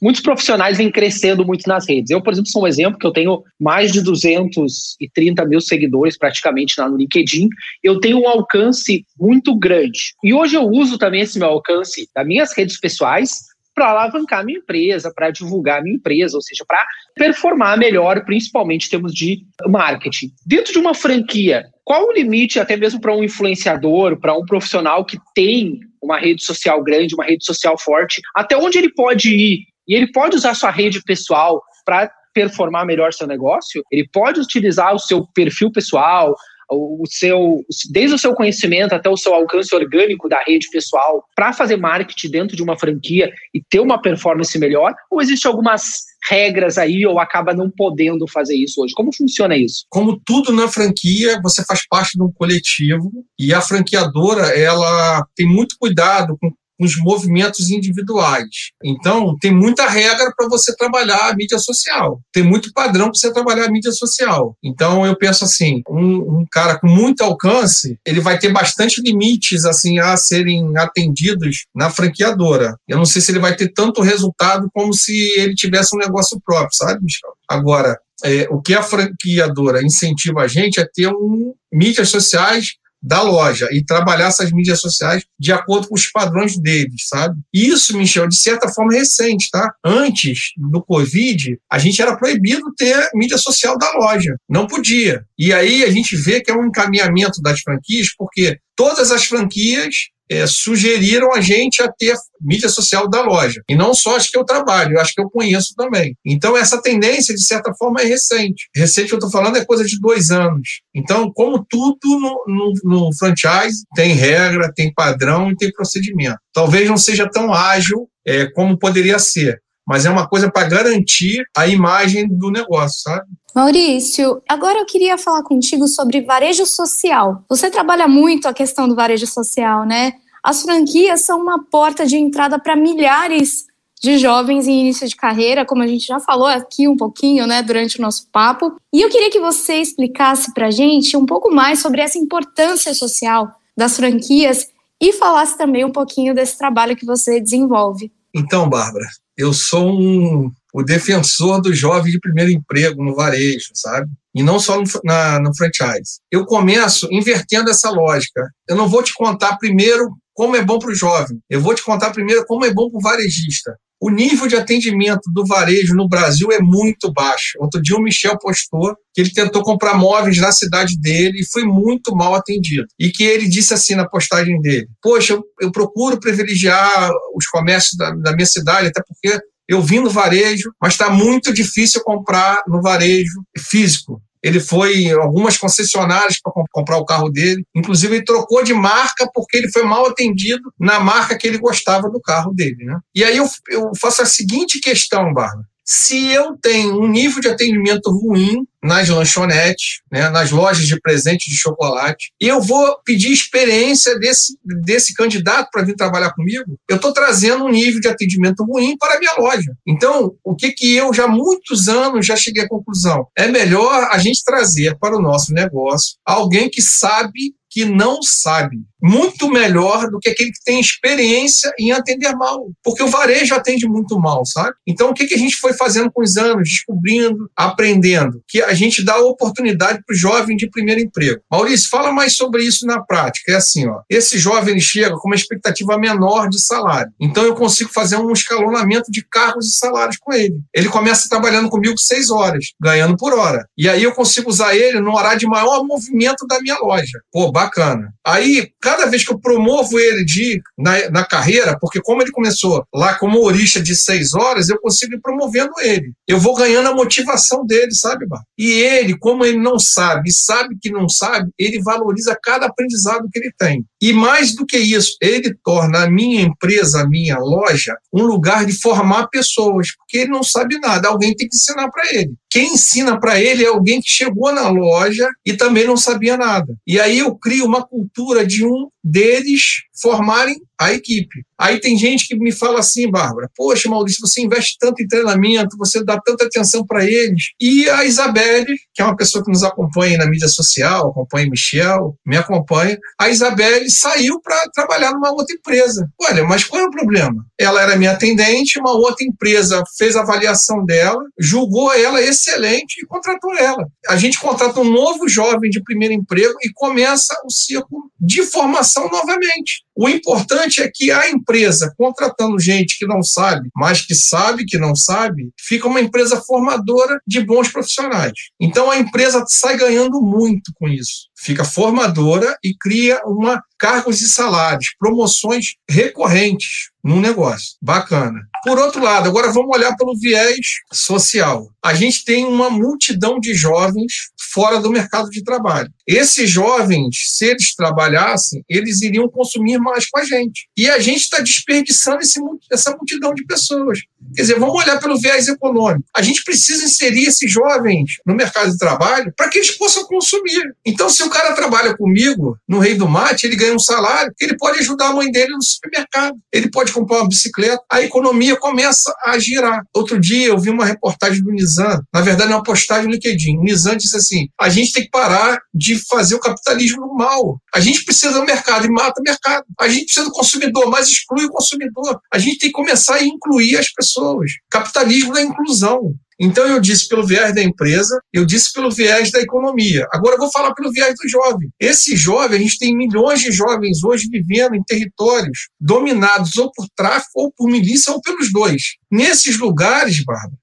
Speaker 3: muitos, profissionais vêm crescendo muito nas redes. Eu, por exemplo, sou um exemplo que eu tenho mais de 230 mil seguidores praticamente lá no LinkedIn. Eu tenho um alcance muito grande. E hoje eu uso também esse meu alcance das minhas redes pessoais para alavancar minha empresa, para divulgar minha empresa, ou seja, para performar melhor, principalmente em termos de marketing. Dentro de uma franquia, qual o limite, até mesmo para um influenciador, para um profissional que tem uma rede social grande, uma rede social forte, até onde ele pode ir? E ele pode usar sua rede pessoal para performar melhor seu negócio? Ele pode utilizar o seu perfil pessoal, o seu, desde o seu conhecimento até o seu alcance orgânico da rede pessoal para fazer marketing dentro de uma franquia e ter uma performance melhor? Ou existe algumas regras aí ou acaba não podendo fazer isso hoje? Como funciona isso?
Speaker 2: Como tudo na franquia, você faz parte de um coletivo e a franqueadora ela tem muito cuidado com os movimentos individuais. Então, tem muita regra para você trabalhar a mídia social. Tem muito padrão para você trabalhar a mídia social. Então, eu penso assim, um, um, cara com muito alcance, ele vai ter bastante limites assim a serem atendidos na franqueadora. Eu não sei se ele vai ter tanto resultado como se ele tivesse um negócio próprio, sabe, Michel? Agora, é, o que a franqueadora incentiva a gente é ter um mídias sociais da loja e trabalhar essas mídias sociais de acordo com os padrões deles, sabe? Isso, Michel, de certa forma recente, tá? Antes do Covid, a gente era proibido ter mídia social da loja, não podia. E aí a gente vê que é um encaminhamento das franquias, porque todas as franquias é, sugeriram a gente a ter mídia social da loja. E não só as que eu trabalho, acho que eu conheço também. Então, essa tendência, de certa forma, é recente. Recente eu estou falando é coisa de dois anos. Então, como tudo no, no, no franchise, tem regra, tem padrão e tem procedimento. Talvez não seja tão ágil é, como poderia ser, mas é uma coisa para garantir a imagem do negócio, sabe?
Speaker 5: Maurício, agora eu queria falar contigo sobre varejo social. Você trabalha muito a questão do varejo social, né? As franquias são uma porta de entrada para milhares de jovens em início de carreira, como a gente já falou aqui um pouquinho, né, durante o nosso papo. E eu queria que você explicasse para a gente um pouco mais sobre essa importância social das franquias e falasse também um pouquinho desse trabalho que você desenvolve.
Speaker 2: Então, Bárbara, eu sou um, o defensor do jovem de primeiro emprego no varejo, sabe? E não só no, na, no franchise. Eu começo invertendo essa lógica. Eu não vou te contar primeiro como é bom para o jovem. Eu vou te contar primeiro como é bom para o varejista. O nível de atendimento do varejo no Brasil é muito baixo. Outro dia o Michel postou que ele tentou comprar móveis na cidade dele e foi muito mal atendido. E que ele disse assim na postagem dele: Poxa, eu, eu procuro privilegiar os comércios da, da minha cidade, até porque eu vim no varejo, mas está muito difícil comprar no varejo físico. Ele foi em algumas concessionárias para comprar o carro dele. Inclusive, ele trocou de marca porque ele foi mal atendido na marca que ele gostava do carro dele. Né? E aí eu, eu faço a seguinte questão, Bárbara. Se eu tenho um nível de atendimento ruim nas lanchonetes, né, nas lojas de presente de chocolate, e eu vou pedir experiência desse, desse candidato para vir trabalhar comigo, eu estou trazendo um nível de atendimento ruim para a minha loja. Então, o que, que eu já há muitos anos já cheguei à conclusão? É melhor a gente trazer para o nosso negócio alguém que sabe que não sabe. Muito melhor do que aquele que tem experiência em atender mal. Porque o varejo atende muito mal, sabe? Então, o que, a gente foi fazendo com os anos? Descobrindo, aprendendo. Que a gente dá oportunidade para o jovem de primeiro emprego. Maurício, fala mais sobre isso na prática. É assim, ó. Esse jovem ele chega com uma expectativa menor de salário. Então, eu consigo fazer um escalonamento de cargos e salários com ele. Ele começa trabalhando comigo seis horas, ganhando por hora. E aí eu consigo usar ele no horário de maior movimento da minha loja. Pô, bacana. Aí, cada vez que eu promovo ele de, na, na carreira, porque como ele começou lá como orista de seis horas, eu consigo ir promovendo ele. Eu vou ganhando a motivação dele, sabe, Bar? E ele, como ele não sabe, sabe que não sabe, ele valoriza cada aprendizado que ele tem. E mais do que isso, ele torna a minha empresa, a minha loja, um lugar de formar pessoas, porque ele não sabe nada, alguém tem que ensinar para ele. Quem ensina para ele é alguém que chegou na loja e também não sabia nada. E aí eu crio uma cultura de um deles formarem a equipe. Aí tem gente que me fala assim, Bárbara, poxa, Maurício, você investe tanto em treinamento, você dá tanta atenção para eles. E a Isabelle, que é uma pessoa que nos acompanha na mídia social, acompanha Michel, me acompanha, a Isabelle saiu para trabalhar numa outra empresa. Olha, mas qual é o problema? Ela era minha atendente, uma outra empresa fez a avaliação dela, julgou ela excelente e contratou ela. A gente contrata um novo jovem de primeiro emprego e começa o ciclo de formação formação novamente. O importante é que a empresa, contratando gente que não sabe, mas que sabe que não sabe, fica uma empresa formadora de bons profissionais. Então a empresa sai ganhando muito com isso. Fica formadora e cria uma cargos e salários, promoções recorrentes num negócio. Bacana. Por outro lado, agora vamos olhar pelo viés social. A gente tem uma multidão de jovens fora do mercado de trabalho. Esses jovens, se eles trabalhassem, eles iriam consumir mais com a gente. E a gente está desperdiçando esse, essa multidão de pessoas. Quer dizer, vamos olhar pelo viés econômico. A gente precisa inserir esses jovens no mercado de trabalho para que eles possam consumir. Então, se o cara trabalha comigo no Rei do Mate, ele ganha um salário, ele pode ajudar a mãe dele no supermercado, ele pode comprar uma bicicleta, a economia começa a girar. Outro dia eu vi uma reportagem do Nizam, na verdade, é uma postagem no LinkedIn. O Nizam disse assim: a gente tem que parar de fazer o capitalismo mal. A gente precisa do mercado e mata o mercado. A gente precisa do consumidor, mas exclui o consumidor. A gente tem que começar a incluir as pessoas. Capitalismo da inclusão. Então eu disse pelo viés da empresa, eu disse pelo viés da economia. Agora eu vou falar pelo viés do jovem. Esse jovem, a gente tem milhões de jovens hoje vivendo em territórios dominados ou por tráfico, ou por milícia, ou pelos dois. Nesses lugares,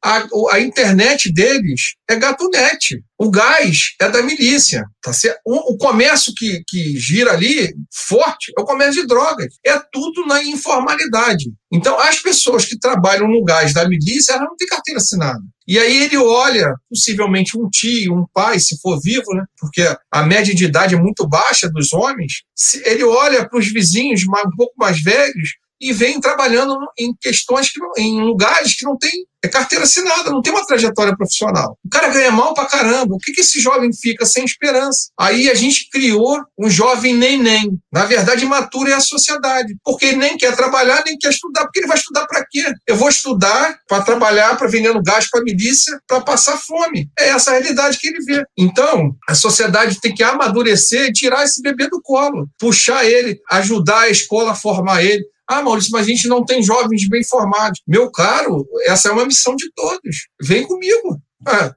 Speaker 2: a, a internet deles é gatunete. O gás é da milícia. Tá? O, o comércio que, que gira ali, forte, é o comércio de drogas. É tudo na informalidade. Então, as pessoas que trabalham no gás da milícia, elas não têm carteira assinada. E aí ele olha, possivelmente um tio, um pai, se for vivo, né? porque a média de idade é muito baixa dos homens, ele olha para os vizinhos um pouco mais velhos e vem trabalhando em questões, que, em lugares que não tem é carteira assinada, não tem uma trajetória profissional. O cara ganha mal pra caramba. O que, que esse jovem fica sem esperança? Aí a gente criou um jovem nem-nem. Na verdade, imaturo é a sociedade. Porque ele nem quer trabalhar, nem quer estudar. Porque ele vai estudar para quê? Eu vou estudar para trabalhar, para no gás para milícia, para passar fome. É essa a realidade que ele vê. Então, a sociedade tem que amadurecer e tirar esse bebê do colo, puxar ele, ajudar a escola a formar ele. Ah, Maurício, mas a gente não tem jovens bem formados. Meu caro, essa é uma missão de todos. Vem comigo.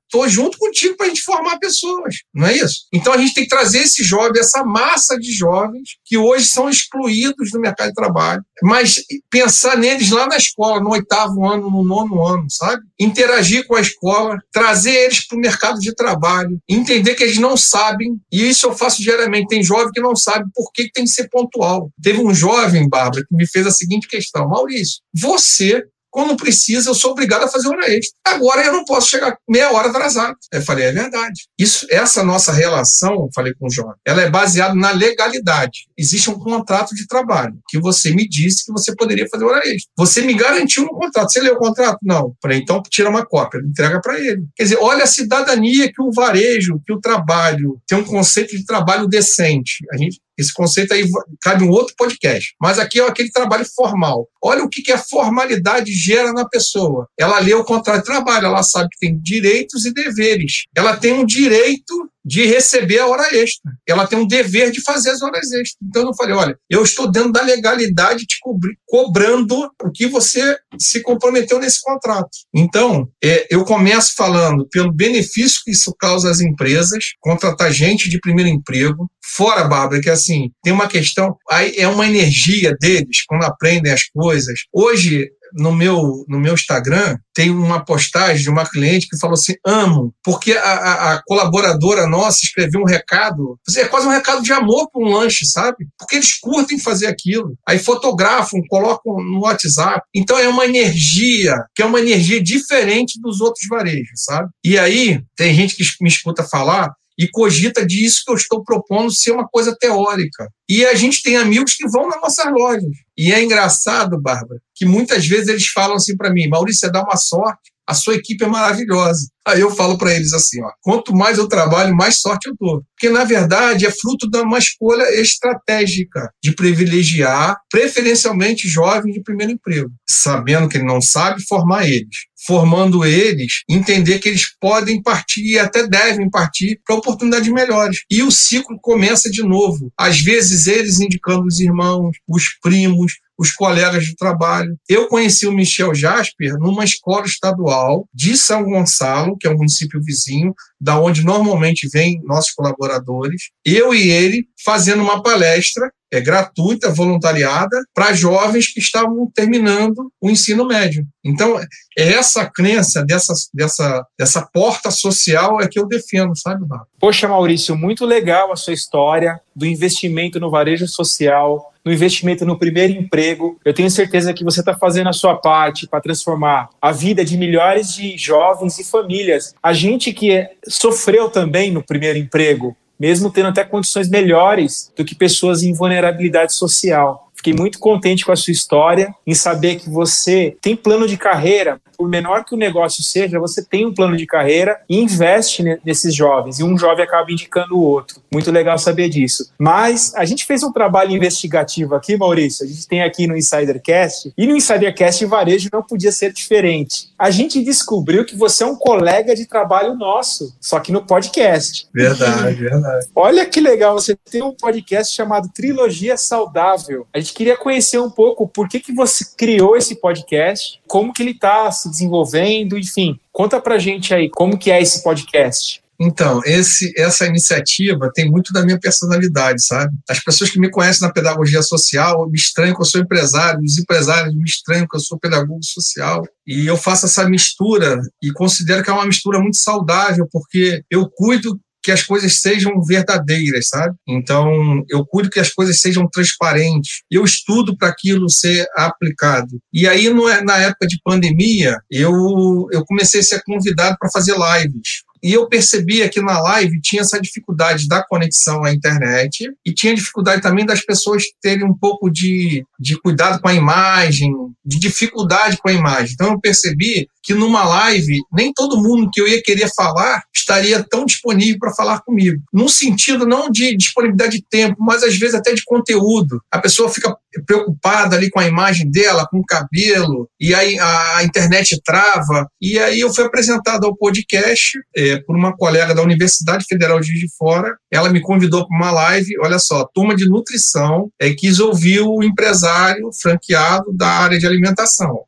Speaker 2: Estou ah, junto contigo para a gente formar pessoas, não é isso? Então a gente tem que trazer esse jovem, essa massa de jovens que hoje são excluídos do mercado de trabalho, mas pensar neles lá na escola, no oitavo ano, no nono ano, sabe? Interagir com a escola, trazer eles para o mercado de trabalho, entender que eles não sabem, e isso eu faço diariamente. Tem jovem que não sabe por que tem que ser pontual. Teve um jovem, Bárbara, que me fez a seguinte questão: Maurício, você quando precisa, eu sou obrigado a fazer hora extra. Agora eu não posso chegar meia hora atrasado. Eu falei, é verdade. Isso, essa nossa relação, falei com o João, ela é baseada na legalidade. Existe um contrato de trabalho que você me disse que você poderia fazer hora extra. Você me garantiu no contrato. Você leu o contrato? Não. Falei, então tira uma cópia, entrega para ele. Quer dizer, olha a cidadania que o varejo, que o trabalho tem um conceito de trabalho decente. A gente esse conceito aí cabe um outro podcast. Mas aqui é aquele trabalho formal. Olha o que, que a formalidade gera na pessoa. Ela lê o contrato de trabalho, ela sabe que tem direitos e deveres. Ela tem um direito de receber a hora extra. Ela tem um dever de fazer as horas extras. Então eu falei, olha, eu estou dentro da legalidade te cobrir, cobrando o que você se comprometeu nesse contrato. Então, é, eu começo falando pelo benefício que isso causa às empresas, contratar gente de primeiro emprego, fora, Bárbara, que assim, tem uma questão, aí é uma energia deles quando aprendem as coisas. Hoje, no meu, no meu Instagram, tem uma postagem de uma cliente que falou assim: amo, porque a, a, a colaboradora nossa escreveu um recado, é quase um recado de amor para um lanche, sabe? Porque eles curtem fazer aquilo. Aí fotografam, colocam no WhatsApp. Então é uma energia, que é uma energia diferente dos outros varejos, sabe? E aí, tem gente que me escuta falar e cogita disso que eu estou propondo ser uma coisa teórica. E a gente tem amigos que vão nas nossas lojas. E é engraçado, Bárbara, que muitas vezes eles falam assim para mim: Maurício, você dá uma sorte, a sua equipe é maravilhosa. Aí eu falo para eles assim: ó, quanto mais eu trabalho, mais sorte eu dou. Porque, na verdade, é fruto de uma escolha estratégica de privilegiar, preferencialmente, jovens de primeiro emprego, sabendo que ele não sabe formar eles formando eles, entender que eles podem partir e até devem partir para oportunidades melhores. E o ciclo começa de novo. Às vezes eles indicando os irmãos, os primos, os colegas de trabalho. Eu conheci o Michel Jasper numa escola estadual de São Gonçalo, que é um município vizinho, da onde normalmente vêm nossos colaboradores. Eu e ele fazendo uma palestra é, gratuita, voluntariada, para jovens que estavam terminando o ensino médio. Então, é essa crença dessa, dessa, dessa porta social é que eu defendo, sabe, Marco?
Speaker 4: Poxa, Maurício, muito legal a sua história do investimento no varejo social, no investimento no primeiro emprego. Eu tenho certeza que você está fazendo a sua parte para transformar a vida de milhares de jovens e famílias. A gente que sofreu também no primeiro emprego, mesmo tendo até condições melhores do que pessoas em vulnerabilidade social. Fiquei muito contente com a sua história, em saber que você tem plano de carreira, por menor que o negócio seja, você tem um plano de carreira e investe nesses jovens, e um jovem acaba indicando o outro. Muito legal saber disso. Mas a gente fez um trabalho investigativo aqui, Maurício, a gente tem aqui no Insidercast, e no Insidercast varejo não podia ser diferente. A gente descobriu que você é um colega de trabalho nosso, só que no podcast.
Speaker 2: Verdade, verdade.
Speaker 4: Olha que legal, você tem um podcast chamado Trilogia Saudável. A gente queria conhecer um pouco por que, que você criou esse podcast, como que ele está se desenvolvendo, enfim. Conta pra gente aí como que é esse podcast.
Speaker 2: Então, esse, essa iniciativa tem muito da minha personalidade, sabe? As pessoas que me conhecem na pedagogia social me estranham que eu sou empresário, os empresários me estranham que eu sou pedagogo social. E eu faço essa mistura e considero que é uma mistura muito saudável, porque eu cuido que as coisas sejam verdadeiras, sabe? Então, eu cuido que as coisas sejam transparentes. Eu estudo para aquilo ser aplicado. E aí, na época de pandemia, eu, eu comecei a ser convidado para fazer lives. E eu percebia que na live tinha essa dificuldade da conexão à internet e tinha dificuldade também das pessoas terem um pouco de, de cuidado com a imagem, de dificuldade com a imagem. Então eu percebi que numa live nem todo mundo que eu ia querer falar estaria tão disponível para falar comigo. Num sentido não de disponibilidade de tempo, mas às vezes até de conteúdo. A pessoa fica preocupada ali com a imagem dela, com o cabelo, e aí a, internet trava. E aí eu fui apresentado ao podcast é, por uma colega da Universidade Federal de Juiz de Fora. Ela me convidou para uma live, olha só, turma de nutrição, é, quis ouvir o empresário franqueado da área de alimentação.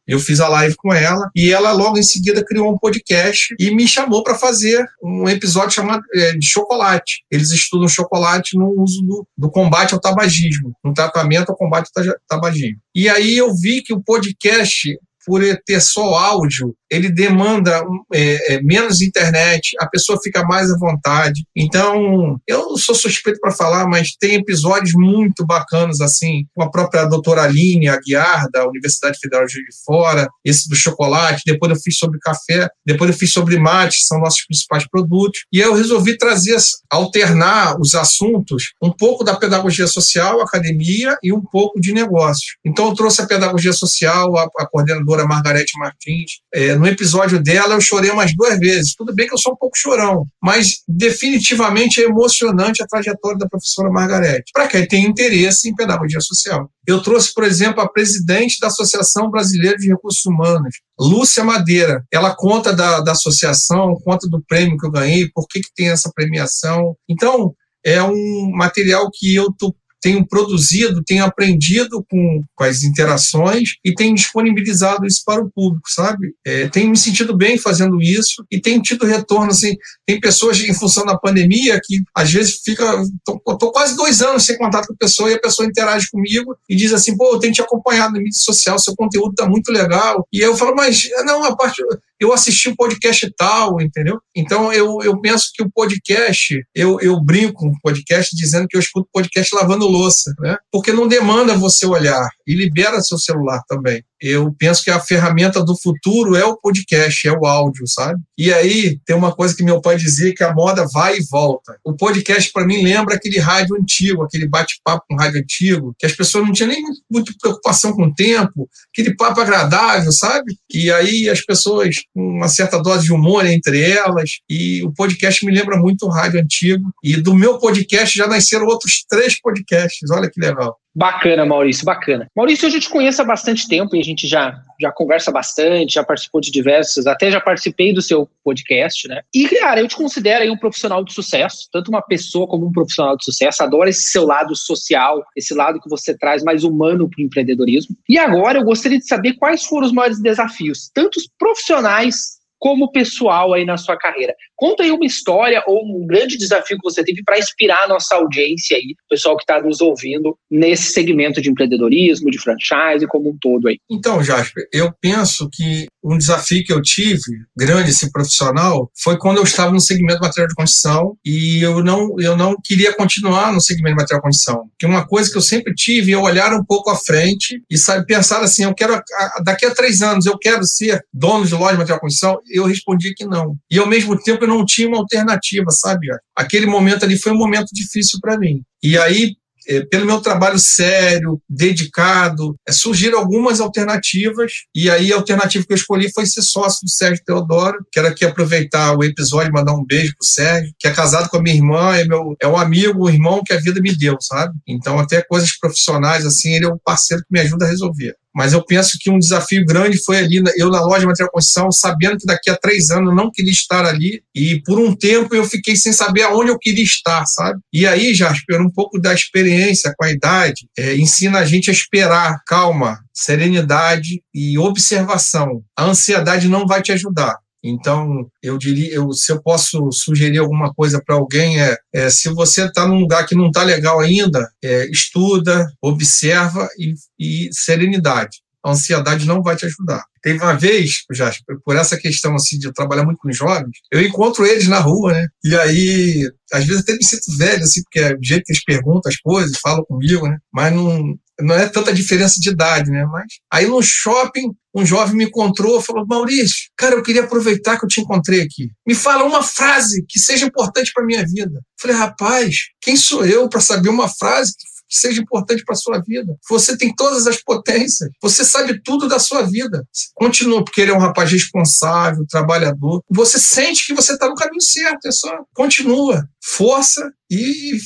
Speaker 2: Eu fiz a live com ela e ela logo logo em seguida criou um podcast e me chamou para fazer um episódio chamado é, de chocolate. Eles estudam chocolate no uso do, do combate ao tabagismo, no tratamento ao combate ao tabagismo. E aí eu vi que o podcast por ter só áudio, ele demanda é, é, menos internet, a pessoa fica mais à vontade. Então, eu sou suspeito para falar, mas tem episódios muito bacanas, assim, com a própria doutora Aline Aguiar, da Universidade Federal de Juiz de Fora, esse do chocolate, depois eu fiz sobre café, depois eu fiz sobre mate, que são nossos principais produtos. E eu resolvi trazer, alternar os assuntos, um pouco da pedagogia social, academia, e um pouco de negócios. Então, eu trouxe a pedagogia social, a, a coordenadora Margarete Martins, é, no episódio dela eu chorei umas duas vezes. Tudo bem que eu sou um pouco chorão, mas definitivamente é emocionante a trajetória da professora Margarete, para quem tem interesse em pedagogia social. Eu trouxe, por exemplo, a presidente da Associação Brasileira de Recursos Humanos, Lúcia Madeira. Ela conta da, da associação, conta do prêmio que eu ganhei, por que, que tem essa premiação. Então, é um material que eu estou tenho produzido, tenho aprendido com, com as interações e tenho disponibilizado isso para o público, sabe? É, tenho me sentido bem fazendo isso e tenho tido retorno, assim, tem pessoas em função da pandemia que às vezes fica, tô, quase dois anos sem contato com a pessoa e a pessoa interage comigo e diz assim, pô, eu tenho te acompanhado na mídia social, seu conteúdo tá muito legal. E eu falo, mas não, a parte eu assisti o um podcast tal, entendeu? Então eu, eu penso que o podcast, eu, eu brinco com o podcast dizendo que eu escuto podcast lavando louça, né? Porque não demanda você olhar e libera seu celular também eu penso que a ferramenta do futuro é o podcast, é o áudio, sabe? E aí tem uma coisa que meu pai dizia que a moda vai e volta. O podcast para mim lembra aquele rádio antigo, aquele bate-papo com rádio antigo, que as pessoas não tinham nem muita preocupação com o tempo, aquele papo agradável, sabe? E aí as pessoas com uma certa dose de humor entre elas, e o podcast me lembra muito o rádio antigo. E do meu podcast já nasceram outros três podcasts, olha que legal.
Speaker 3: Bacana, Maurício, bacana. Maurício, eu já te conheço há bastante tempo e a gente já, já conversa bastante, já participou de diversos, até já participei do seu podcast, né? E, cara, eu te considero aí um profissional de sucesso, tanto uma pessoa como um profissional de sucesso. Adoro esse seu lado social, esse lado que você traz mais humano para o empreendedorismo. E agora eu gostaria de saber quais foram os maiores desafios, tanto profissionais como pessoal aí na sua carreira. Conta aí uma história ou um grande desafio que você teve para inspirar a nossa audiência aí, o pessoal que está nos ouvindo nesse segmento de empreendedorismo, de franchise como um todo aí.
Speaker 2: Então, Jasper, eu penso que um desafio que eu tive, grande, assim, profissional, foi quando eu estava no segmento de material de construção e eu não, eu não queria continuar no segmento de material de construção. Que uma coisa que eu sempre tive, eu olhar um pouco à frente e sabe, pensar assim, eu quero, daqui a três anos, eu quero ser dono de loja de material de construção. Eu respondi que não. E ao mesmo tempo eu não tinha uma alternativa, sabe? Aquele momento ali foi um momento difícil para mim. E aí, é, pelo meu trabalho sério, dedicado, é, surgiram algumas alternativas, e aí a alternativa que eu escolhi foi ser sócio do Sérgio Teodoro. Quero aqui aproveitar o episódio e mandar um beijo pro Sérgio, que é casado com a minha irmã, é, meu, é um amigo, um irmão que a vida me deu, sabe? Então, até coisas profissionais, assim, ele é um parceiro que me ajuda a resolver. Mas eu penso que um desafio grande foi ali, eu na loja de material construção, sabendo que daqui a três anos eu não queria estar ali, e por um tempo eu fiquei sem saber aonde eu queria estar, sabe? E aí, Jasper, um pouco da experiência com a idade, é, ensina a gente a esperar, calma, serenidade e observação. A ansiedade não vai te ajudar. Então, eu diria, eu, se eu posso sugerir alguma coisa para alguém, é, é, se você está num lugar que não está legal ainda, é, estuda, observa e, e serenidade. A ansiedade não vai te ajudar. Teve uma vez, já por essa questão assim de trabalhar muito com jovens, eu encontro eles na rua, né? E aí, às vezes até me sinto velho, assim, porque é o jeito que eles perguntam as coisas, falam comigo, né? Mas não, não é tanta diferença de idade, né? Mas aí no shopping, um jovem me encontrou, falou: Maurício, cara, eu queria aproveitar que eu te encontrei aqui. Me fala uma frase que seja importante para minha vida. falei, rapaz, quem sou eu para saber uma frase que seja importante para a sua vida. Você tem todas as potências, você sabe tudo da sua vida. Continua, porque ele é um rapaz responsável, trabalhador. Você sente que você está no caminho certo, é só continua, força e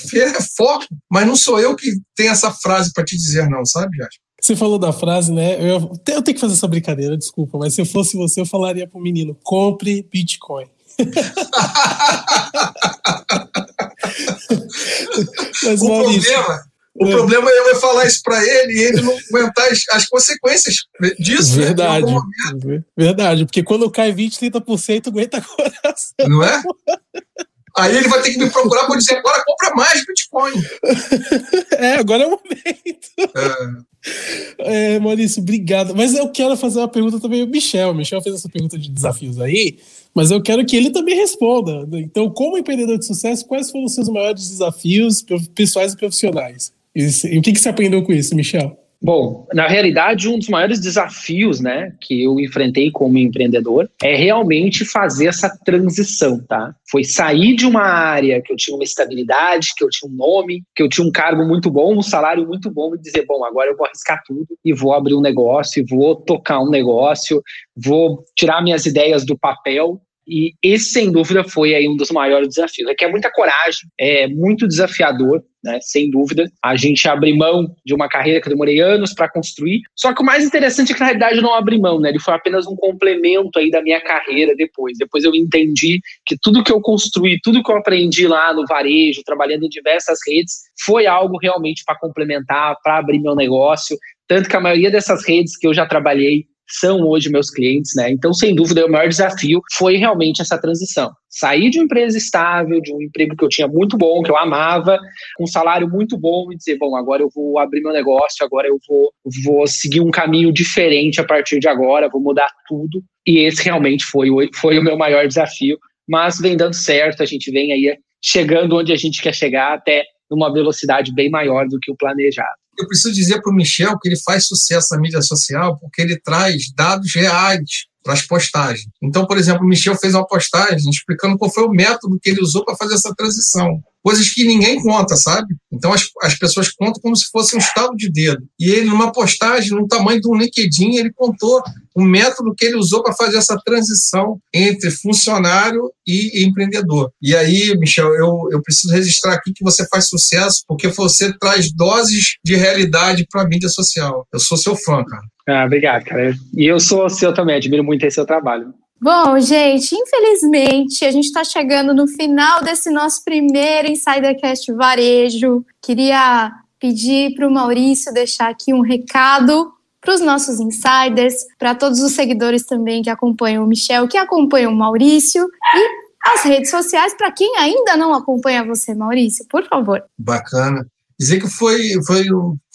Speaker 2: foco. Mas não sou eu que tenho essa frase para te dizer, não, sabe, Jasper?
Speaker 1: Você falou da frase, né? Eu, eu tenho que fazer essa brincadeira, desculpa, mas se eu fosse você, eu falaria pro menino: compre Bitcoin.
Speaker 2: mas, o Maurício, problema o é. problema é eu falar isso para ele e ele não aguentar as, as consequências disso.
Speaker 1: Né, Verdade. Né? Verdade, porque quando cai 20, 30%, aguenta coração.
Speaker 2: Não é? Aí ele vai ter que me procurar para dizer: agora compra mais Bitcoin.
Speaker 1: É, agora é o momento. É. é. Maurício, obrigado. Mas eu quero fazer uma pergunta também ao Michel. O Michel fez essa pergunta de desafios aí, mas eu quero que ele também responda. Então, como empreendedor de sucesso, quais foram os seus maiores desafios pessoais e profissionais? E, o que, que você aprendeu com isso, Michel?
Speaker 3: Bom, na realidade, um dos maiores desafios, né, que eu enfrentei como empreendedor é realmente fazer essa transição, tá? Foi sair de uma área que eu tinha uma estabilidade, que eu tinha um nome, que eu tinha um cargo muito bom, um salário muito bom e dizer, bom, agora eu vou arriscar tudo e vou abrir um negócio, e vou tocar um negócio, vou tirar minhas ideias do papel e esse, sem dúvida, foi aí um dos maiores desafios. É que é muita coragem, é muito desafiador, né? Sem dúvida. A gente abre mão de uma carreira que eu demorei anos para construir. Só que o mais interessante é que, na realidade, eu não abri mão, né? Ele foi apenas um complemento aí da minha carreira depois. Depois eu entendi que tudo que eu construí, tudo que eu aprendi lá no varejo, trabalhando em diversas redes, foi algo realmente para complementar, para abrir meu negócio. Tanto que a maioria dessas redes que eu já trabalhei são hoje meus clientes, né? Então, sem dúvida, o maior desafio foi realmente essa transição. Sair de uma empresa estável, de um emprego que eu tinha muito bom, que eu amava, com um salário muito bom e dizer, bom, agora eu vou abrir meu negócio, agora eu vou, vou seguir um caminho diferente a partir de agora, vou mudar tudo. E esse realmente foi, foi o meu maior desafio, mas vem dando certo, a gente vem aí chegando onde a gente quer chegar, até numa velocidade bem maior do que o planejado
Speaker 2: eu preciso dizer para o Michel que ele faz sucesso na mídia social porque ele traz dados reais para as postagens. Então, por exemplo, o Michel fez uma postagem explicando qual foi o método que ele usou para fazer essa transição coisas que ninguém conta, sabe? Então as, as pessoas contam como se fosse um estado de dedo. E ele, numa postagem, no tamanho um LinkedIn, ele contou o método que ele usou para fazer essa transição entre funcionário e empreendedor. E aí, Michel, eu, eu preciso registrar aqui que você faz sucesso porque você traz doses de realidade para a mídia social. Eu sou seu fã, cara.
Speaker 3: Ah, obrigado, cara. E eu sou seu também, admiro muito esse seu trabalho.
Speaker 5: Bom, gente, infelizmente a gente está chegando no final desse nosso primeiro Insidercast Varejo. Queria pedir para o Maurício deixar aqui um recado para os nossos insiders, para todos os seguidores também que acompanham o Michel, que acompanham o Maurício e as redes sociais para quem ainda não acompanha você, Maurício, por favor.
Speaker 2: Bacana. Dizer que foi, foi,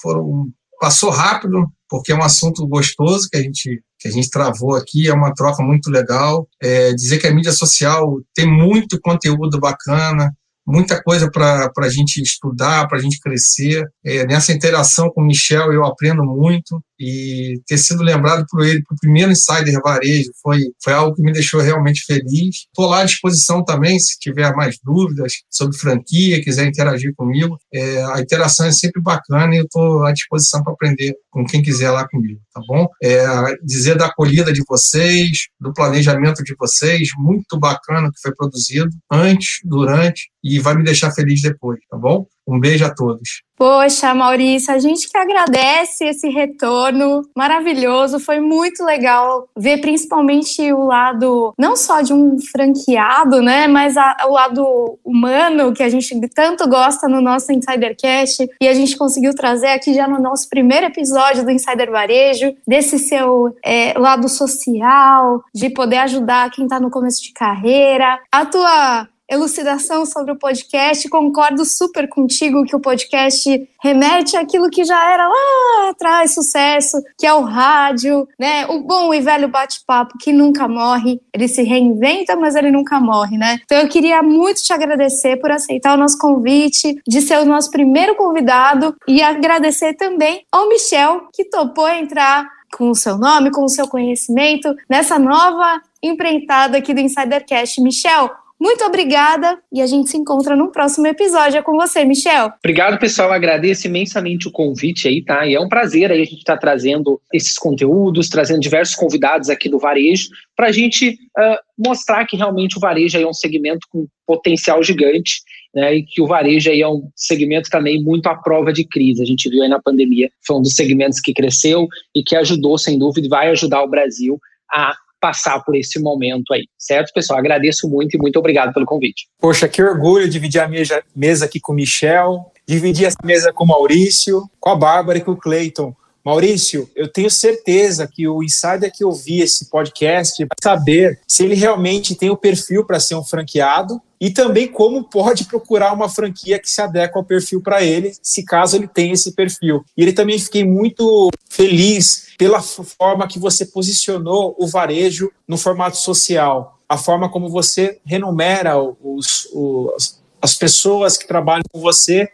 Speaker 2: foram, passou rápido, porque é um assunto gostoso que a gente que a gente travou aqui, é uma troca muito legal. É, dizer que a mídia social tem muito conteúdo bacana, muita coisa para a gente estudar, para a gente crescer. É, nessa interação com o Michel, eu aprendo muito e ter sido lembrado por ele para o primeiro Insider Varejo foi, foi algo que me deixou realmente feliz. Estou lá à disposição também, se tiver mais dúvidas sobre franquia, quiser interagir comigo. É, a interação é sempre bacana e eu estou à disposição para aprender com quem quiser lá comigo, tá bom? É, dizer da acolhida de vocês, do planejamento de vocês, muito bacana que foi produzido antes, durante e vai me deixar feliz depois, tá bom? Um beijo a todos.
Speaker 5: Poxa, Maurício, a gente que agradece esse retorno maravilhoso. Foi muito legal ver principalmente o lado não só de um franqueado, né, mas a, o lado humano que a gente tanto gosta no nosso Insidercast e a gente conseguiu trazer aqui já no nosso primeiro episódio do Insider Varejo, desse seu é, lado social, de poder ajudar quem está no começo de carreira. A tua elucidação sobre o podcast. Concordo super contigo que o podcast remete àquilo que já era lá atrás sucesso, que é o rádio, né? O bom e velho bate-papo que nunca morre. Ele se reinventa, mas ele nunca morre, né? Então eu queria muito te agradecer por aceitar o nosso convite, de ser o nosso primeiro convidado e agradecer também ao Michel que topou entrar com o seu nome, com o seu conhecimento nessa nova empreitada aqui do Insidercast. Michel, muito obrigada e a gente se encontra no próximo episódio. É com você, Michel.
Speaker 3: Obrigado, pessoal. Agradeço imensamente o convite aí, tá? E é um prazer aí a gente estar tá trazendo esses conteúdos, trazendo diversos convidados aqui do varejo, para a gente uh, mostrar que realmente o varejo é um segmento com potencial gigante. Né, e que o varejo aí é um segmento também muito à prova de crise. A gente viu aí na pandemia, foi um dos segmentos que cresceu e que ajudou, sem dúvida, e vai ajudar o Brasil a passar por esse momento aí, certo, pessoal? Agradeço muito e muito obrigado pelo convite.
Speaker 4: Poxa, que orgulho dividir a mesa, mesa aqui com o Michel, dividir essa mesa com o Maurício, com a Bárbara e com o Cleiton. Maurício, eu tenho certeza que o insider que ouvir esse podcast vai saber se ele realmente tem o perfil para ser um franqueado e também como pode procurar uma franquia que se adequa ao perfil para ele, se caso ele tenha esse perfil. E ele também fiquei muito feliz pela forma que você posicionou o varejo no formato social, a forma como você renumera os, os, as pessoas que trabalham com você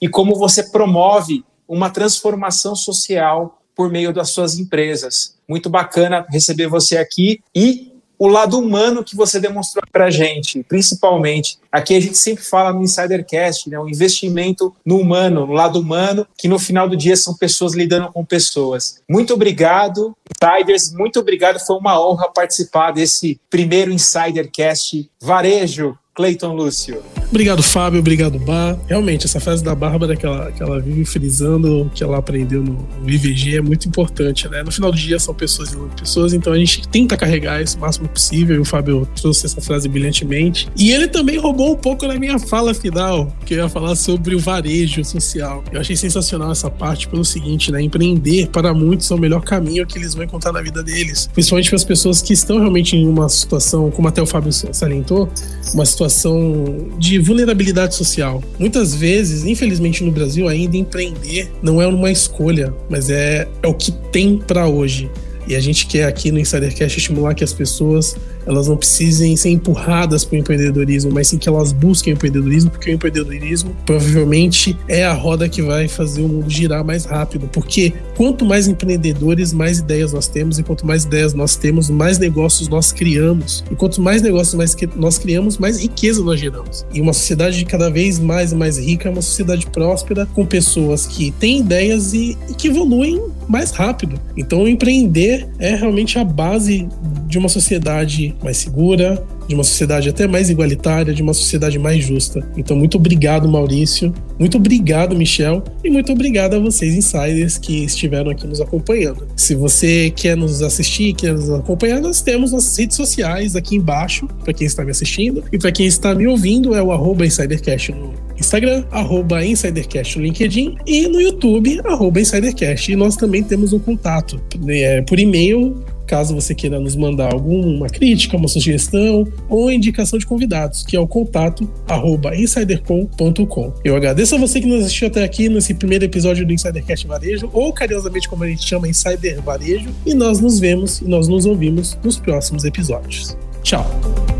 Speaker 4: e como você promove uma transformação social por meio das suas empresas. Muito bacana receber você aqui e o lado humano que você demonstrou para a gente, principalmente. Aqui a gente sempre fala no Insidercast, né, o investimento no humano, no lado humano, que no final do dia são pessoas lidando com pessoas. Muito obrigado, Insiders, muito obrigado. Foi uma honra participar desse primeiro Insidercast Varejo Cleiton Lúcio.
Speaker 1: Obrigado, Fábio. Obrigado, Bar. Realmente, essa frase da Bárbara que ela, que ela vive frisando, que ela aprendeu no, IVG, é muito importante, né? No final do dia, são pessoas e pessoas, então a gente tenta carregar isso o máximo possível. E o Fábio trouxe essa frase brilhantemente. E ele também roubou um pouco na minha fala final, que eu ia falar sobre o varejo social. Eu achei sensacional essa parte pelo seguinte, né? Empreender, para muitos, é o melhor caminho que eles vão encontrar na vida deles. Principalmente para as pessoas que estão realmente em uma situação, como até o Fábio salientou, uma situação de vulnerabilidade social. Muitas vezes, infelizmente no Brasil ainda empreender não é uma escolha, mas é, é o que tem para hoje. E a gente quer aqui no Insidercast estimular que as pessoas elas não precisem ser empurradas para o empreendedorismo, mas sim que elas busquem o empreendedorismo, porque o empreendedorismo provavelmente é a roda que vai fazer o mundo girar mais rápido. Porque quanto mais empreendedores, mais ideias nós temos, e quanto mais ideias nós temos, mais negócios nós criamos. E quanto mais negócios mais nós criamos, mais riqueza nós geramos. E uma sociedade cada vez mais e mais rica é uma sociedade próspera, com pessoas que têm ideias e, e que evoluem mais rápido. Então, empreender é realmente a base de uma sociedade mais segura, de uma sociedade até mais igualitária, de uma sociedade mais justa. Então, muito obrigado, Maurício. Muito obrigado, Michel. E muito obrigado a vocês, insiders, que estiveram aqui nos acompanhando. Se você quer nos assistir, quer nos acompanhar, nós temos nossas redes sociais aqui embaixo, para quem está me assistindo. E para quem está me ouvindo, é o InsiderCast no Instagram, arroba InsiderCast no LinkedIn e no YouTube, arroba InsiderCast. E nós também temos um contato né, por e-mail caso você queira nos mandar alguma crítica, uma sugestão ou indicação de convidados, que é o contato arroba insidercom.com. Eu agradeço a você que nos assistiu até aqui nesse primeiro episódio do Insidercast Varejo, ou carinhosamente como a gente chama, Insider Varejo, e nós nos vemos e nós nos ouvimos nos próximos episódios. Tchau!